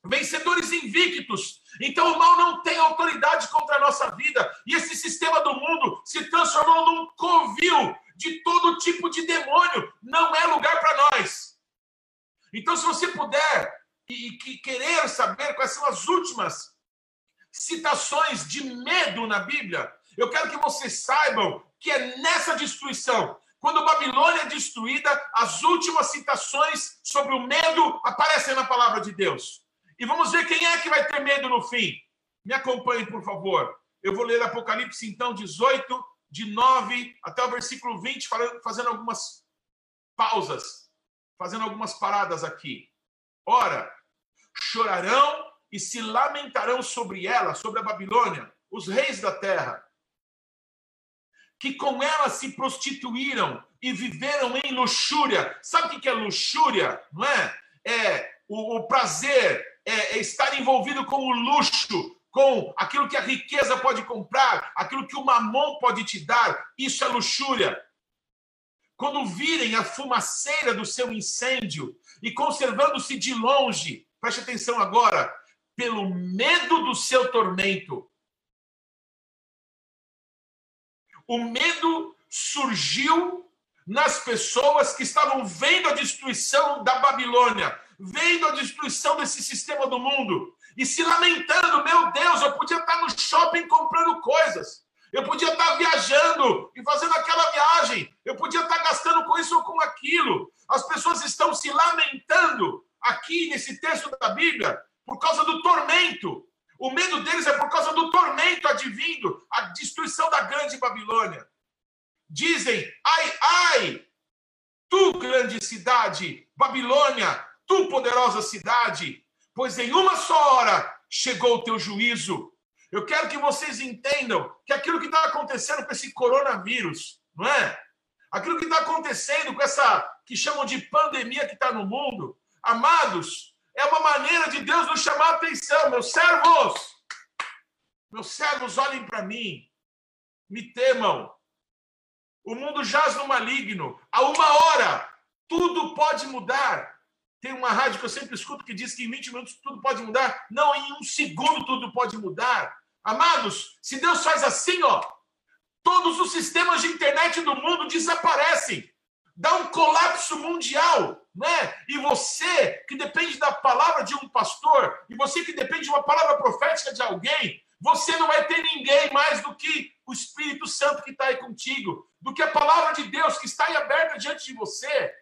vencedores invictos. Então o mal não tem autoridade contra a nossa vida. E esse sistema do mundo se transformou num covil de todo tipo de demônio. Não é lugar para nós. Então, se você puder e, e querer saber quais são as últimas citações de medo na Bíblia, eu quero que vocês saibam que é nessa destruição quando Babilônia é destruída, as últimas citações sobre o medo aparecem na palavra de Deus. E vamos ver quem é que vai ter medo no fim. Me acompanhe, por favor. Eu vou ler Apocalipse, então, 18, de 9 até o versículo 20, fazendo algumas pausas, fazendo algumas paradas aqui. Ora, chorarão e se lamentarão sobre ela, sobre a Babilônia, os reis da terra, que com ela se prostituíram e viveram em luxúria. Sabe o que é luxúria? Não é? É o, o prazer é, é estar envolvido com o luxo, com aquilo que a riqueza pode comprar, aquilo que o mamão pode te dar, isso é luxúria. Quando virem a fumaceira do seu incêndio e conservando-se de longe, preste atenção agora, pelo medo do seu tormento. O medo surgiu nas pessoas que estavam vendo a destruição da Babilônia, vendo a destruição desse sistema do mundo e se lamentando: meu Deus, eu podia estar no shopping comprando coisas, eu podia estar viajando e fazendo aquela viagem, eu podia estar gastando com isso ou com aquilo. As pessoas estão se lamentando aqui nesse texto da Bíblia por causa do tormento. O medo deles é por causa do tormento advindo, a destruição da grande Babilônia dizem: ai, ai, tu grande cidade, Babilônia, tu poderosa cidade, pois em uma só hora chegou o teu juízo. Eu quero que vocês entendam que aquilo que está acontecendo com esse coronavírus, não é? Aquilo que está acontecendo com essa que chamam de pandemia que está no mundo, amados, é uma maneira de Deus nos chamar a atenção, meus servos. Meus servos, olhem para mim, me temam, o mundo jaz no maligno. A uma hora, tudo pode mudar. Tem uma rádio que eu sempre escuto que diz que em 20 minutos tudo pode mudar. Não, em um segundo tudo pode mudar. Amados, se Deus faz assim, ó, todos os sistemas de internet do mundo desaparecem. Dá um colapso mundial, né? E você que depende da palavra de um pastor, e você que depende de uma palavra profética de alguém, você não vai ter ninguém mais do que o Espírito Santo que está aí contigo, do que a palavra de Deus que está aí aberta diante de você.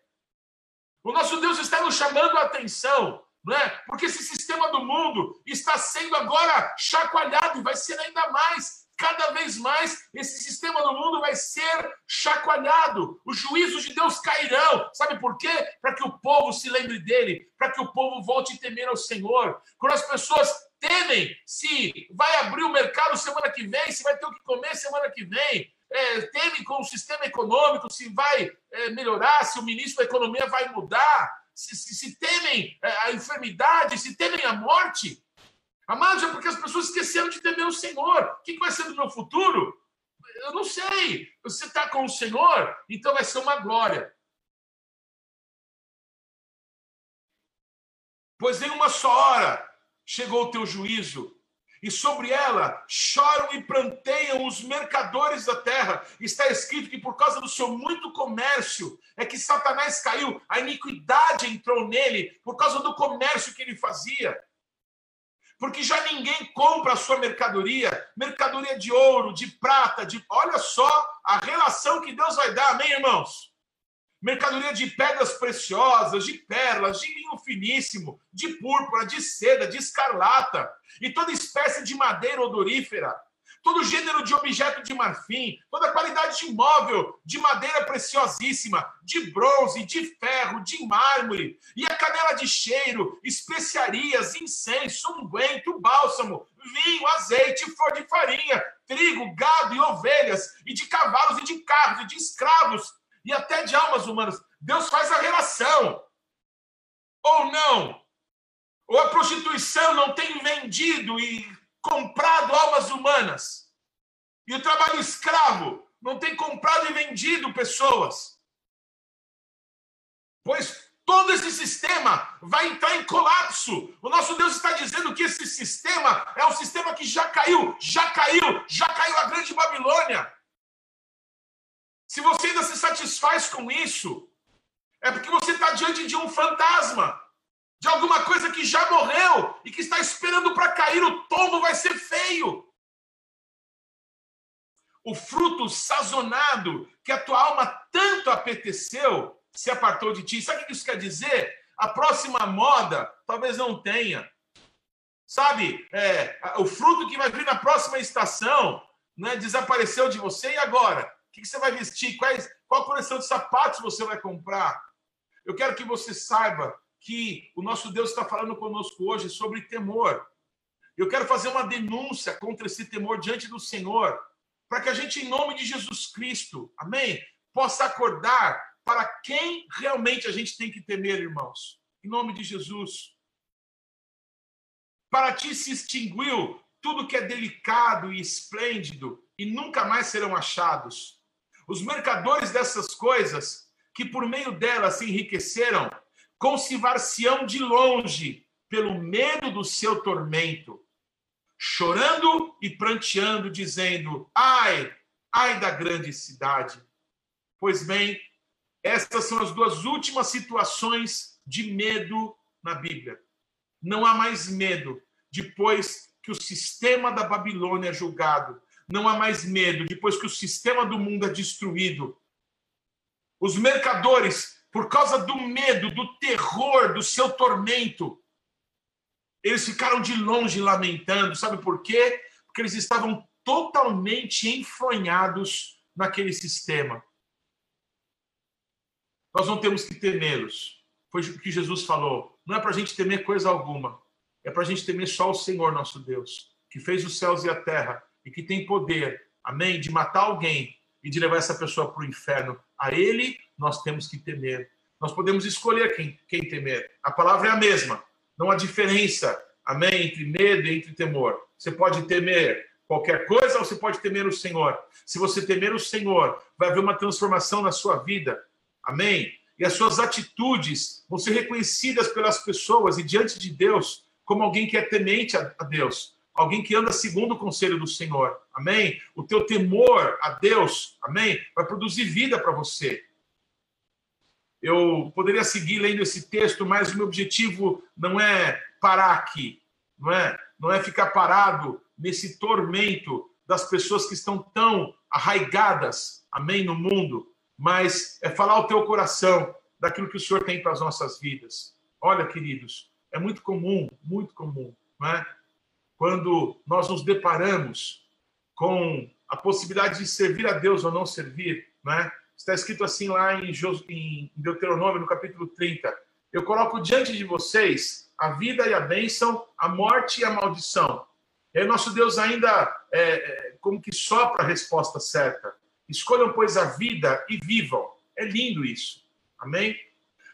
O nosso Deus está nos chamando a atenção, não é? Porque esse sistema do mundo está sendo agora chacoalhado e vai ser ainda mais, cada vez mais, esse sistema do mundo vai ser chacoalhado. Os juízos de Deus cairão. Sabe por quê? Para que o povo se lembre dele, para que o povo volte a temer ao Senhor. Quando as pessoas temem se vai abrir o mercado semana que vem, se vai ter o que comer semana que vem, é, temem com o sistema econômico, se vai é, melhorar, se o ministro da Economia vai mudar, se, se, se temem é, a enfermidade, se temem a morte. Amados, é porque as pessoas esqueceram de temer o Senhor. O que vai ser do meu futuro? Eu não sei. Você está com o Senhor, então vai ser uma glória. Pois em uma só hora chegou o teu juízo e sobre ela choram e planteiam os mercadores da terra. Está escrito que por causa do seu muito comércio é que Satanás caiu, a iniquidade entrou nele por causa do comércio que ele fazia. Porque já ninguém compra a sua mercadoria, mercadoria de ouro, de prata, de. Olha só a relação que Deus vai dar, amém, irmãos? Mercadoria de pedras preciosas, de perlas, de linho finíssimo, de púrpura, de seda, de escarlata, e toda espécie de madeira odorífera, todo gênero de objeto de marfim, toda qualidade de móvel, de madeira preciosíssima, de bronze, de ferro, de mármore, e a canela de cheiro, especiarias, incenso, unguento, bálsamo, vinho, azeite, flor de farinha, trigo, gado e ovelhas, e de cavalos e de carros e de escravos, e até de almas humanas. Deus faz a relação. Ou não? Ou a prostituição não tem vendido e comprado almas humanas? E o trabalho escravo não tem comprado e vendido pessoas? Pois todo esse sistema vai entrar em colapso. O nosso Deus está dizendo que esse sistema é um sistema que já caiu, já caiu, já caiu a grande Babilônia. Se você ainda se satisfaz com isso, é porque você está diante de um fantasma, de alguma coisa que já morreu e que está esperando para cair. O tombo vai ser feio. O fruto sazonado que a tua alma tanto apeteceu se apartou de ti. Sabe o que isso quer dizer? A próxima moda talvez não tenha. Sabe, é, o fruto que vai vir na próxima estação né, desapareceu de você e agora? Que você vai vestir? Quais, qual coleção de sapatos você vai comprar? Eu quero que você saiba que o nosso Deus está falando conosco hoje sobre temor. Eu quero fazer uma denúncia contra esse temor diante do Senhor, para que a gente, em nome de Jesus Cristo, amém, possa acordar para quem realmente a gente tem que temer, irmãos. Em nome de Jesus. Para ti se extinguiu tudo que é delicado e esplêndido e nunca mais serão achados. Os mercadores dessas coisas, que por meio delas se enriqueceram, conservar-se-ão de longe pelo medo do seu tormento, chorando e pranteando, dizendo: Ai, ai da grande cidade. Pois bem, estas são as duas últimas situações de medo na Bíblia. Não há mais medo depois que o sistema da Babilônia é julgado não há mais medo depois que o sistema do mundo é destruído. Os mercadores, por causa do medo, do terror, do seu tormento, eles ficaram de longe lamentando. Sabe por quê? Porque eles estavam totalmente enfronhados naquele sistema. Nós não temos que temê-los. Foi o que Jesus falou. Não é para a gente temer coisa alguma. É para a gente temer só o Senhor nosso Deus, que fez os céus e a terra e que tem poder, amém, de matar alguém e de levar essa pessoa para o inferno, a ele nós temos que temer. Nós podemos escolher quem, quem temer. A palavra é a mesma. Não há diferença, amém, entre medo e entre temor. Você pode temer qualquer coisa ou você pode temer o Senhor. Se você temer o Senhor, vai haver uma transformação na sua vida. Amém? e as suas atitudes vão ser reconhecidas pelas pessoas e diante de Deus como alguém que é temente a Deus, alguém que anda segundo o conselho do Senhor. Amém? O teu temor a Deus, amém? Vai produzir vida para você. Eu poderia seguir lendo esse texto, mas o meu objetivo não é parar aqui, não é? Não é ficar parado nesse tormento das pessoas que estão tão arraigadas, amém, no mundo, mas é falar ao teu coração daquilo que o Senhor tem para as nossas vidas. Olha, queridos, é muito comum, muito comum, não é? Quando nós nos deparamos com a possibilidade de servir a Deus ou não servir, não é? Está escrito assim lá em Deuteronômio, no capítulo 30. Eu coloco diante de vocês a vida e a bênção, a morte e a maldição. E aí nosso Deus ainda é, é, como que sopra a resposta certa. Escolham, pois, a vida e vivam. É lindo isso. Amém?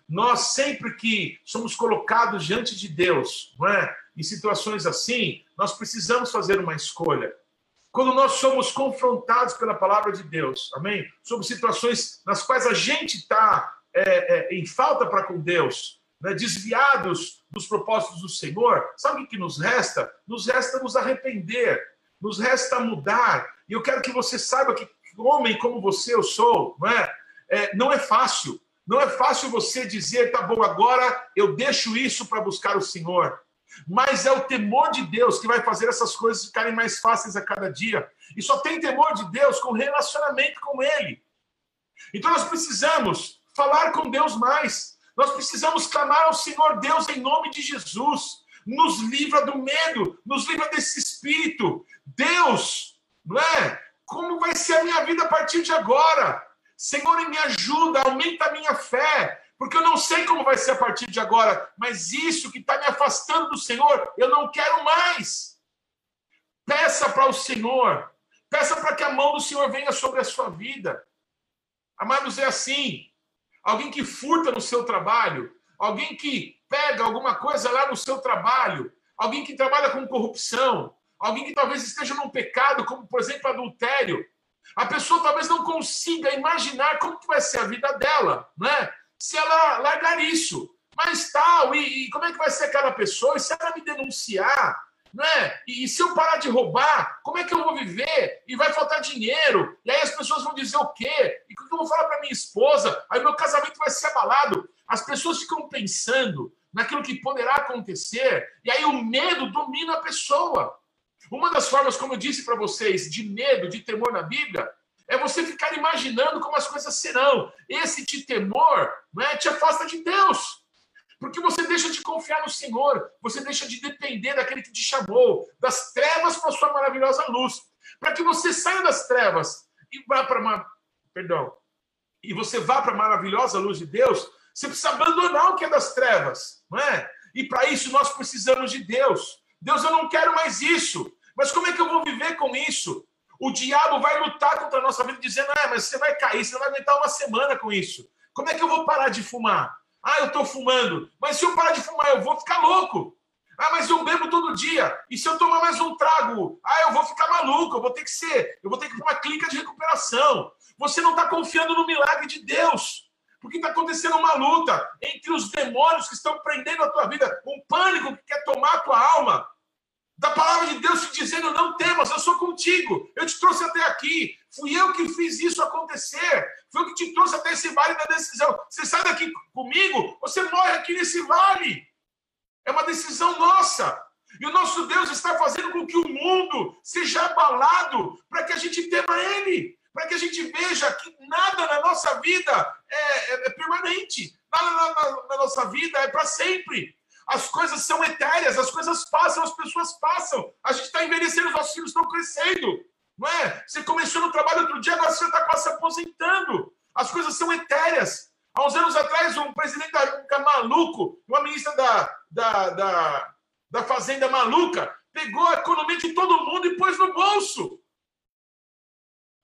Nós, sempre que somos colocados diante de Deus, não é? Em situações assim, nós precisamos fazer uma escolha. Quando nós somos confrontados pela palavra de Deus, amém? Sobre situações nas quais a gente está é, é, em falta para com Deus, né? desviados dos propósitos do Senhor, sabe o que nos resta? Nos resta nos arrepender, nos resta mudar. E eu quero que você saiba que homem como você eu sou, não é? é não é fácil. Não é fácil você dizer, tá bom, agora eu deixo isso para buscar o Senhor. Mas é o temor de Deus que vai fazer essas coisas ficarem mais fáceis a cada dia. E só tem temor de Deus com relacionamento com Ele. Então nós precisamos falar com Deus mais. Nós precisamos clamar ao Senhor Deus em nome de Jesus. Nos livra do medo, nos livra desse espírito. Deus, não é? Como vai ser a minha vida a partir de agora? Senhor, me ajuda, aumenta a minha fé, porque eu não sei como vai ser a partir de agora, mas isso que está me afastando do Senhor, eu não quero mais. Peça para o Senhor, peça para que a mão do Senhor venha sobre a sua vida. Amados, é assim: alguém que furta no seu trabalho, alguém que pega alguma coisa lá no seu trabalho, alguém que trabalha com corrupção, alguém que talvez esteja num pecado, como por exemplo adultério. A pessoa talvez não consiga imaginar como que vai ser a vida dela, né? Se ela largar isso. Mas tal, e, e, como é que vai ser cada pessoa? E se ela me denunciar, né? E, e, se eu parar de roubar, como é que eu vou viver? E vai faltar dinheiro. E aí as pessoas vão dizer o quê? E o que eu vou falar para minha esposa? Aí meu casamento vai ser abalado. As pessoas ficam pensando naquilo que poderá acontecer, e aí o medo domina a pessoa. Uma das formas, como eu disse para vocês, de medo, de temor na Bíblia, é você ficar imaginando como as coisas serão. Esse te temor né, te afasta de Deus. Porque você deixa de confiar no Senhor, você deixa de depender daquele que te chamou, das trevas para a sua maravilhosa luz. Para que você saia das trevas e vá para uma. Perdão. E você vá para a maravilhosa luz de Deus, você precisa abandonar o que é das trevas, não é? E para isso nós precisamos de Deus. Deus, eu não quero mais isso. Mas como é que eu vou viver com isso? O diabo vai lutar contra a nossa vida, dizendo: ah, mas você vai cair, você não vai aguentar uma semana com isso. Como é que eu vou parar de fumar? Ah, eu estou fumando. Mas se eu parar de fumar, eu vou ficar louco. Ah, mas eu bebo todo dia. E se eu tomar mais um trago? Ah, eu vou ficar maluco. Eu vou ter que ser. Eu vou ter que ir para uma clínica de recuperação. Você não está confiando no milagre de Deus. Porque está acontecendo uma luta entre os demônios que estão prendendo a tua vida, um pânico que quer tomar a tua alma da palavra de Deus te dizendo: não temas, eu sou contigo, eu te trouxe até aqui, fui eu que fiz isso acontecer, fui eu que te trouxe até esse vale da decisão. Você sai daqui comigo, você morre aqui nesse vale. É uma decisão nossa. E o nosso Deus está fazendo com que o mundo seja abalado para que a gente tema Ele, para que a gente veja que nada na nossa vida é, é, é permanente, nada na, na, na nossa vida é para sempre. As coisas são etéreas, as coisas passam, as pessoas passam. A gente está envelhecendo, os nossos filhos estão crescendo. Não é? Você começou no trabalho outro dia, agora você está quase se aposentando. As coisas são etéreas. Há uns anos atrás, um presidente da República maluco, uma ministra da, da, da, da Fazenda maluca, pegou a economia de todo mundo e pôs no bolso.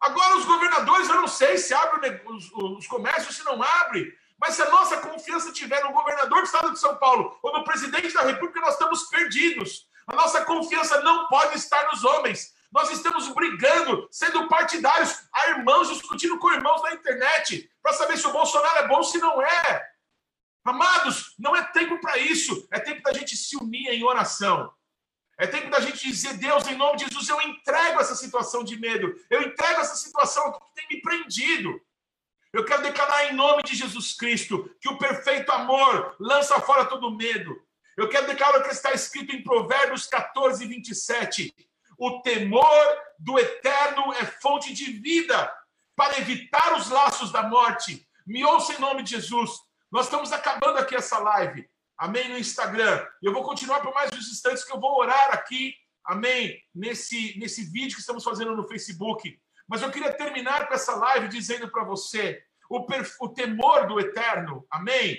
Agora, os governadores, eu não sei se abrem os, os comércios, se não abre. Mas se a nossa confiança estiver no governador do estado de São Paulo ou no presidente da República, nós estamos perdidos. A nossa confiança não pode estar nos homens. Nós estamos brigando, sendo partidários, a irmãos discutindo com irmãos na internet, para saber se o Bolsonaro é bom ou se não é. Amados, não é tempo para isso. É tempo da gente se unir em oração. É tempo da gente dizer, Deus, em nome de Jesus, eu entrego essa situação de medo. Eu entrego essa situação que tem me prendido. Eu quero declarar em nome de Jesus Cristo que o perfeito amor lança fora todo medo. Eu quero declarar o que está escrito em Provérbios 14, 27. O temor do eterno é fonte de vida para evitar os laços da morte. Me ouça em nome de Jesus. Nós estamos acabando aqui essa live. Amém? No Instagram. Eu vou continuar por mais uns instantes que eu vou orar aqui. Amém? Nesse, nesse vídeo que estamos fazendo no Facebook. Mas eu queria terminar com essa live dizendo para você o, o temor do eterno. Amém?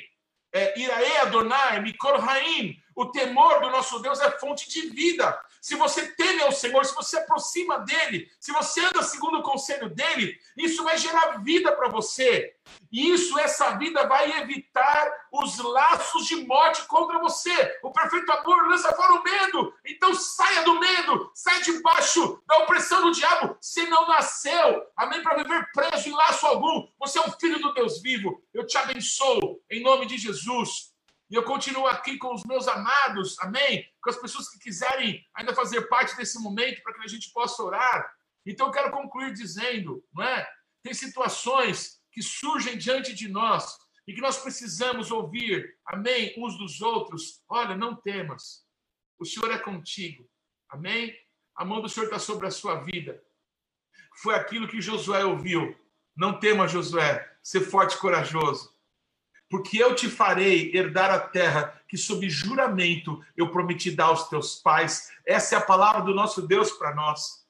É, Irae Adonai, Mikor Raim, o temor do nosso Deus é fonte de vida. Se você teme ao Senhor, se você aproxima dele, se você anda segundo o conselho dele, isso vai gerar vida para você. E isso, essa vida vai evitar os laços de morte contra você. O perfeito amor lança fora o medo. Então saia do medo, saia debaixo da opressão do diabo. Se não nasceu, amém, para viver preso em laço algum. Você é um filho do Deus vivo. Eu te abençoo em nome de Jesus. E eu continuo aqui com os meus amados, amém? Com as pessoas que quiserem ainda fazer parte desse momento para que a gente possa orar. Então eu quero concluir dizendo, não é? Tem situações que surgem diante de nós e que nós precisamos ouvir, amém, uns dos outros. Olha, não temas, o Senhor é contigo, amém? A mão do Senhor está sobre a sua vida. Foi aquilo que Josué ouviu. Não tema, Josué, ser forte e corajoso porque eu te farei herdar a terra que, sob juramento, eu prometi dar aos teus pais. Essa é a palavra do nosso Deus para nós.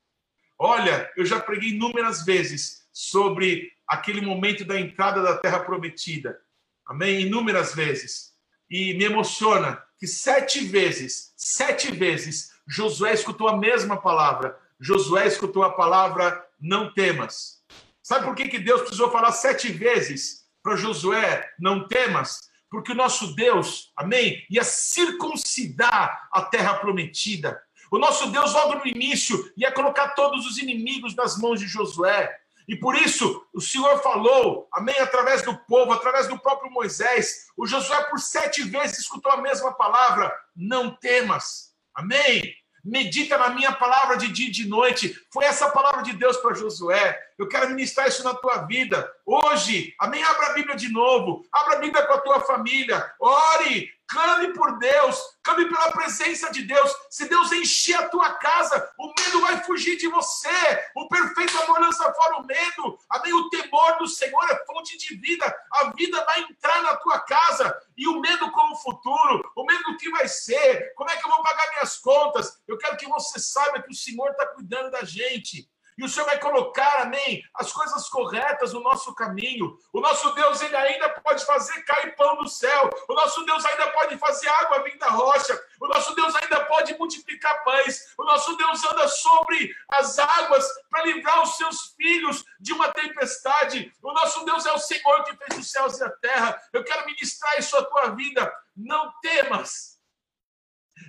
Olha, eu já preguei inúmeras vezes sobre aquele momento da entrada da terra prometida. Amém? Inúmeras vezes. E me emociona que sete vezes, sete vezes, Josué escutou a mesma palavra. Josué escutou a palavra não temas. Sabe por que, que Deus precisou falar sete vezes? Para Josué: não temas, porque o nosso Deus, amém, ia circuncidar a terra prometida. O nosso Deus, logo no início, ia colocar todos os inimigos nas mãos de Josué. E por isso o Senhor falou, amém, através do povo, através do próprio Moisés. O Josué, por sete vezes, escutou a mesma palavra: não temas, amém. Medita na minha palavra de dia e de noite. Foi essa palavra de Deus para Josué. Eu quero ministrar isso na tua vida. Hoje, amém? Abra a Bíblia de novo. Abra a Bíblia com a tua família. Ore, clame por Deus, clame pela presença de Deus. Se Deus encher a tua casa, o medo vai fugir de você. O perfeito amor lança fora o medo. Amém? O temor do Senhor é fonte de vida. A vida vai entrar na tua casa. E o medo com o futuro, o medo do que vai ser, como é que eu vou pagar minhas contas? Eu quero que você saiba que o Senhor está cuidando da gente. E o Senhor vai colocar, amém, as coisas corretas no nosso caminho. O nosso Deus, ele ainda pode fazer cair pão do céu. O nosso Deus ainda pode fazer água vir da rocha. O nosso Deus ainda pode multiplicar pães. O nosso Deus anda sobre as águas para livrar os seus filhos de uma tempestade. O nosso Deus é o Senhor que fez os céus e a terra. Eu quero ministrar isso à tua vida. Não temas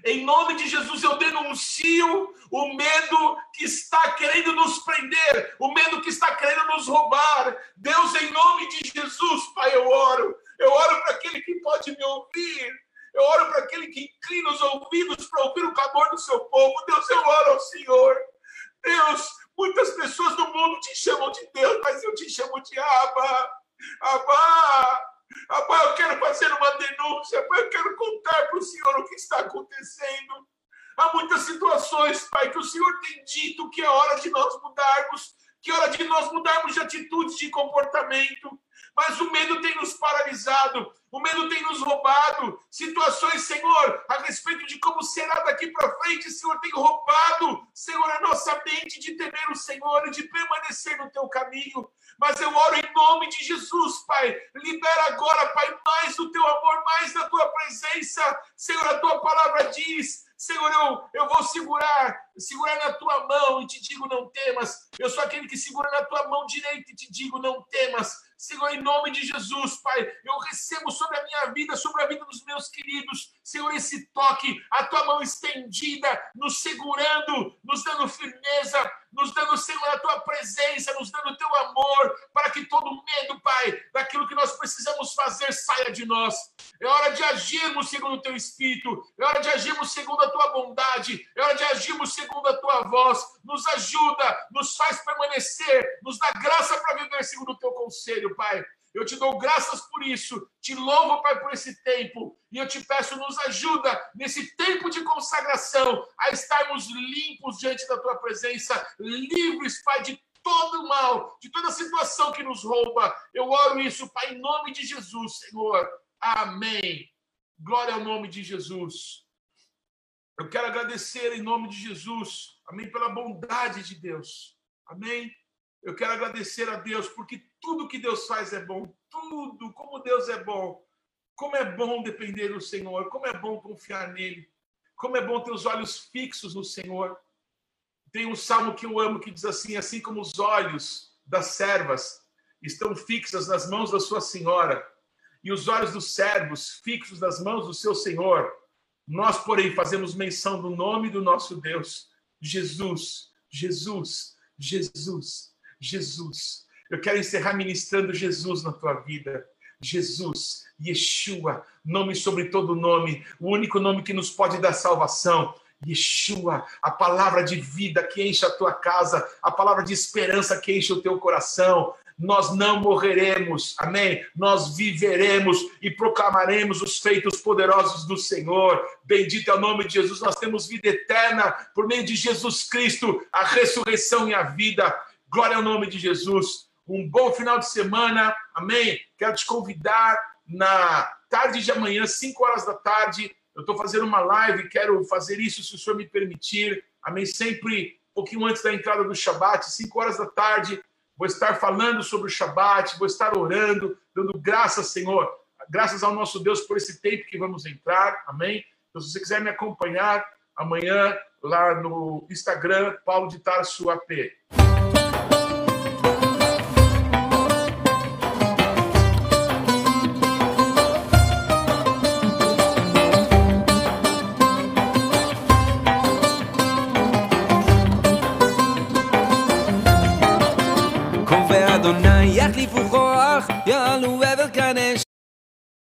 em nome de Jesus, eu denuncio o medo que está querendo nos prender, o medo que está querendo nos roubar. Deus, em nome de Jesus, Pai, eu oro. Eu oro para aquele que pode me ouvir. Eu oro para aquele que inclina os ouvidos para ouvir o clamor do seu povo. Deus, eu oro ao Senhor. Deus, muitas pessoas do mundo te chamam de Deus, mas eu te chamo de Abba. Abba, pai, eu quero fazer uma denúncia, pai, eu quero contar para o Senhor o que está acontecendo. Há muitas situações, Pai, que o Senhor tem dito que é hora de nós mudarmos, que hora de nós mudarmos de atitudes, de comportamento. Mas o medo tem nos paralisado, o medo tem nos roubado. Situações, Senhor, a respeito de como será daqui para frente, Senhor, tem roubado, Senhor, a nossa mente de temer o Senhor e de permanecer no teu caminho. Mas eu oro em nome de Jesus, Pai. Libera agora, Pai, mais do teu amor, mais da tua presença. Senhor, a tua palavra diz Senhor, eu, eu vou segurar, segurar na tua mão e te digo não temas. Eu sou aquele que segura na tua mão direita e te digo não temas. Senhor, em nome de Jesus, Pai, eu recebo sobre a minha vida, sobre a vida dos meus queridos. Senhor, esse toque, a tua mão estendida, nos segurando, nos dando firmeza, nos dando, Senhor, a tua presença, nos dando o teu amor, para que todo medo, Pai, daquilo que nós precisamos fazer saia de nós. É hora de agirmos segundo o teu espírito, é hora de agirmos segundo a tua bondade, é hora de agirmos segundo a tua voz. Nos ajuda, nos faz permanecer, nos dá graça para viver segundo o teu conselho, Pai. Eu te dou graças por isso, te louvo, Pai, por esse tempo, e eu te peço, nos ajuda nesse tempo de consagração a estarmos limpos diante da tua presença, livres, Pai, de todo mal, de toda situação que nos rouba. Eu oro isso, Pai, em nome de Jesus, Senhor. Amém. Glória ao nome de Jesus. Eu quero agradecer em nome de Jesus, amém, pela bondade de Deus, amém. Eu quero agradecer a Deus porque tudo que Deus faz é bom, tudo, como Deus é bom. Como é bom depender do Senhor, como é bom confiar nele, como é bom ter os olhos fixos no Senhor. Tem um salmo que eu amo que diz assim: assim como os olhos das servas estão fixos nas mãos da sua senhora, e os olhos dos servos fixos nas mãos do seu senhor, nós, porém, fazemos menção do nome do nosso Deus, Jesus, Jesus, Jesus. Jesus. Eu quero encerrar ministrando Jesus na tua vida. Jesus, Yeshua, nome sobre todo nome, o único nome que nos pode dar salvação. Yeshua, a palavra de vida que enche a tua casa, a palavra de esperança que enche o teu coração. Nós não morreremos, amém? Nós viveremos e proclamaremos os feitos poderosos do Senhor. Bendito é o nome de Jesus. Nós temos vida eterna por meio de Jesus Cristo, a ressurreição e a vida. Glória ao nome de Jesus. Um bom final de semana. Amém. Quero te convidar na tarde de amanhã, 5 horas da tarde. Eu estou fazendo uma live, quero fazer isso se o senhor me permitir. Amém. Sempre um pouquinho antes da entrada do Shabat, 5 horas da tarde. Vou estar falando sobre o Shabat, vou estar orando, dando graças, Senhor. Graças ao nosso Deus por esse tempo que vamos entrar. Amém. Então, se você quiser me acompanhar amanhã lá no Instagram, Paulo de Tarso AP.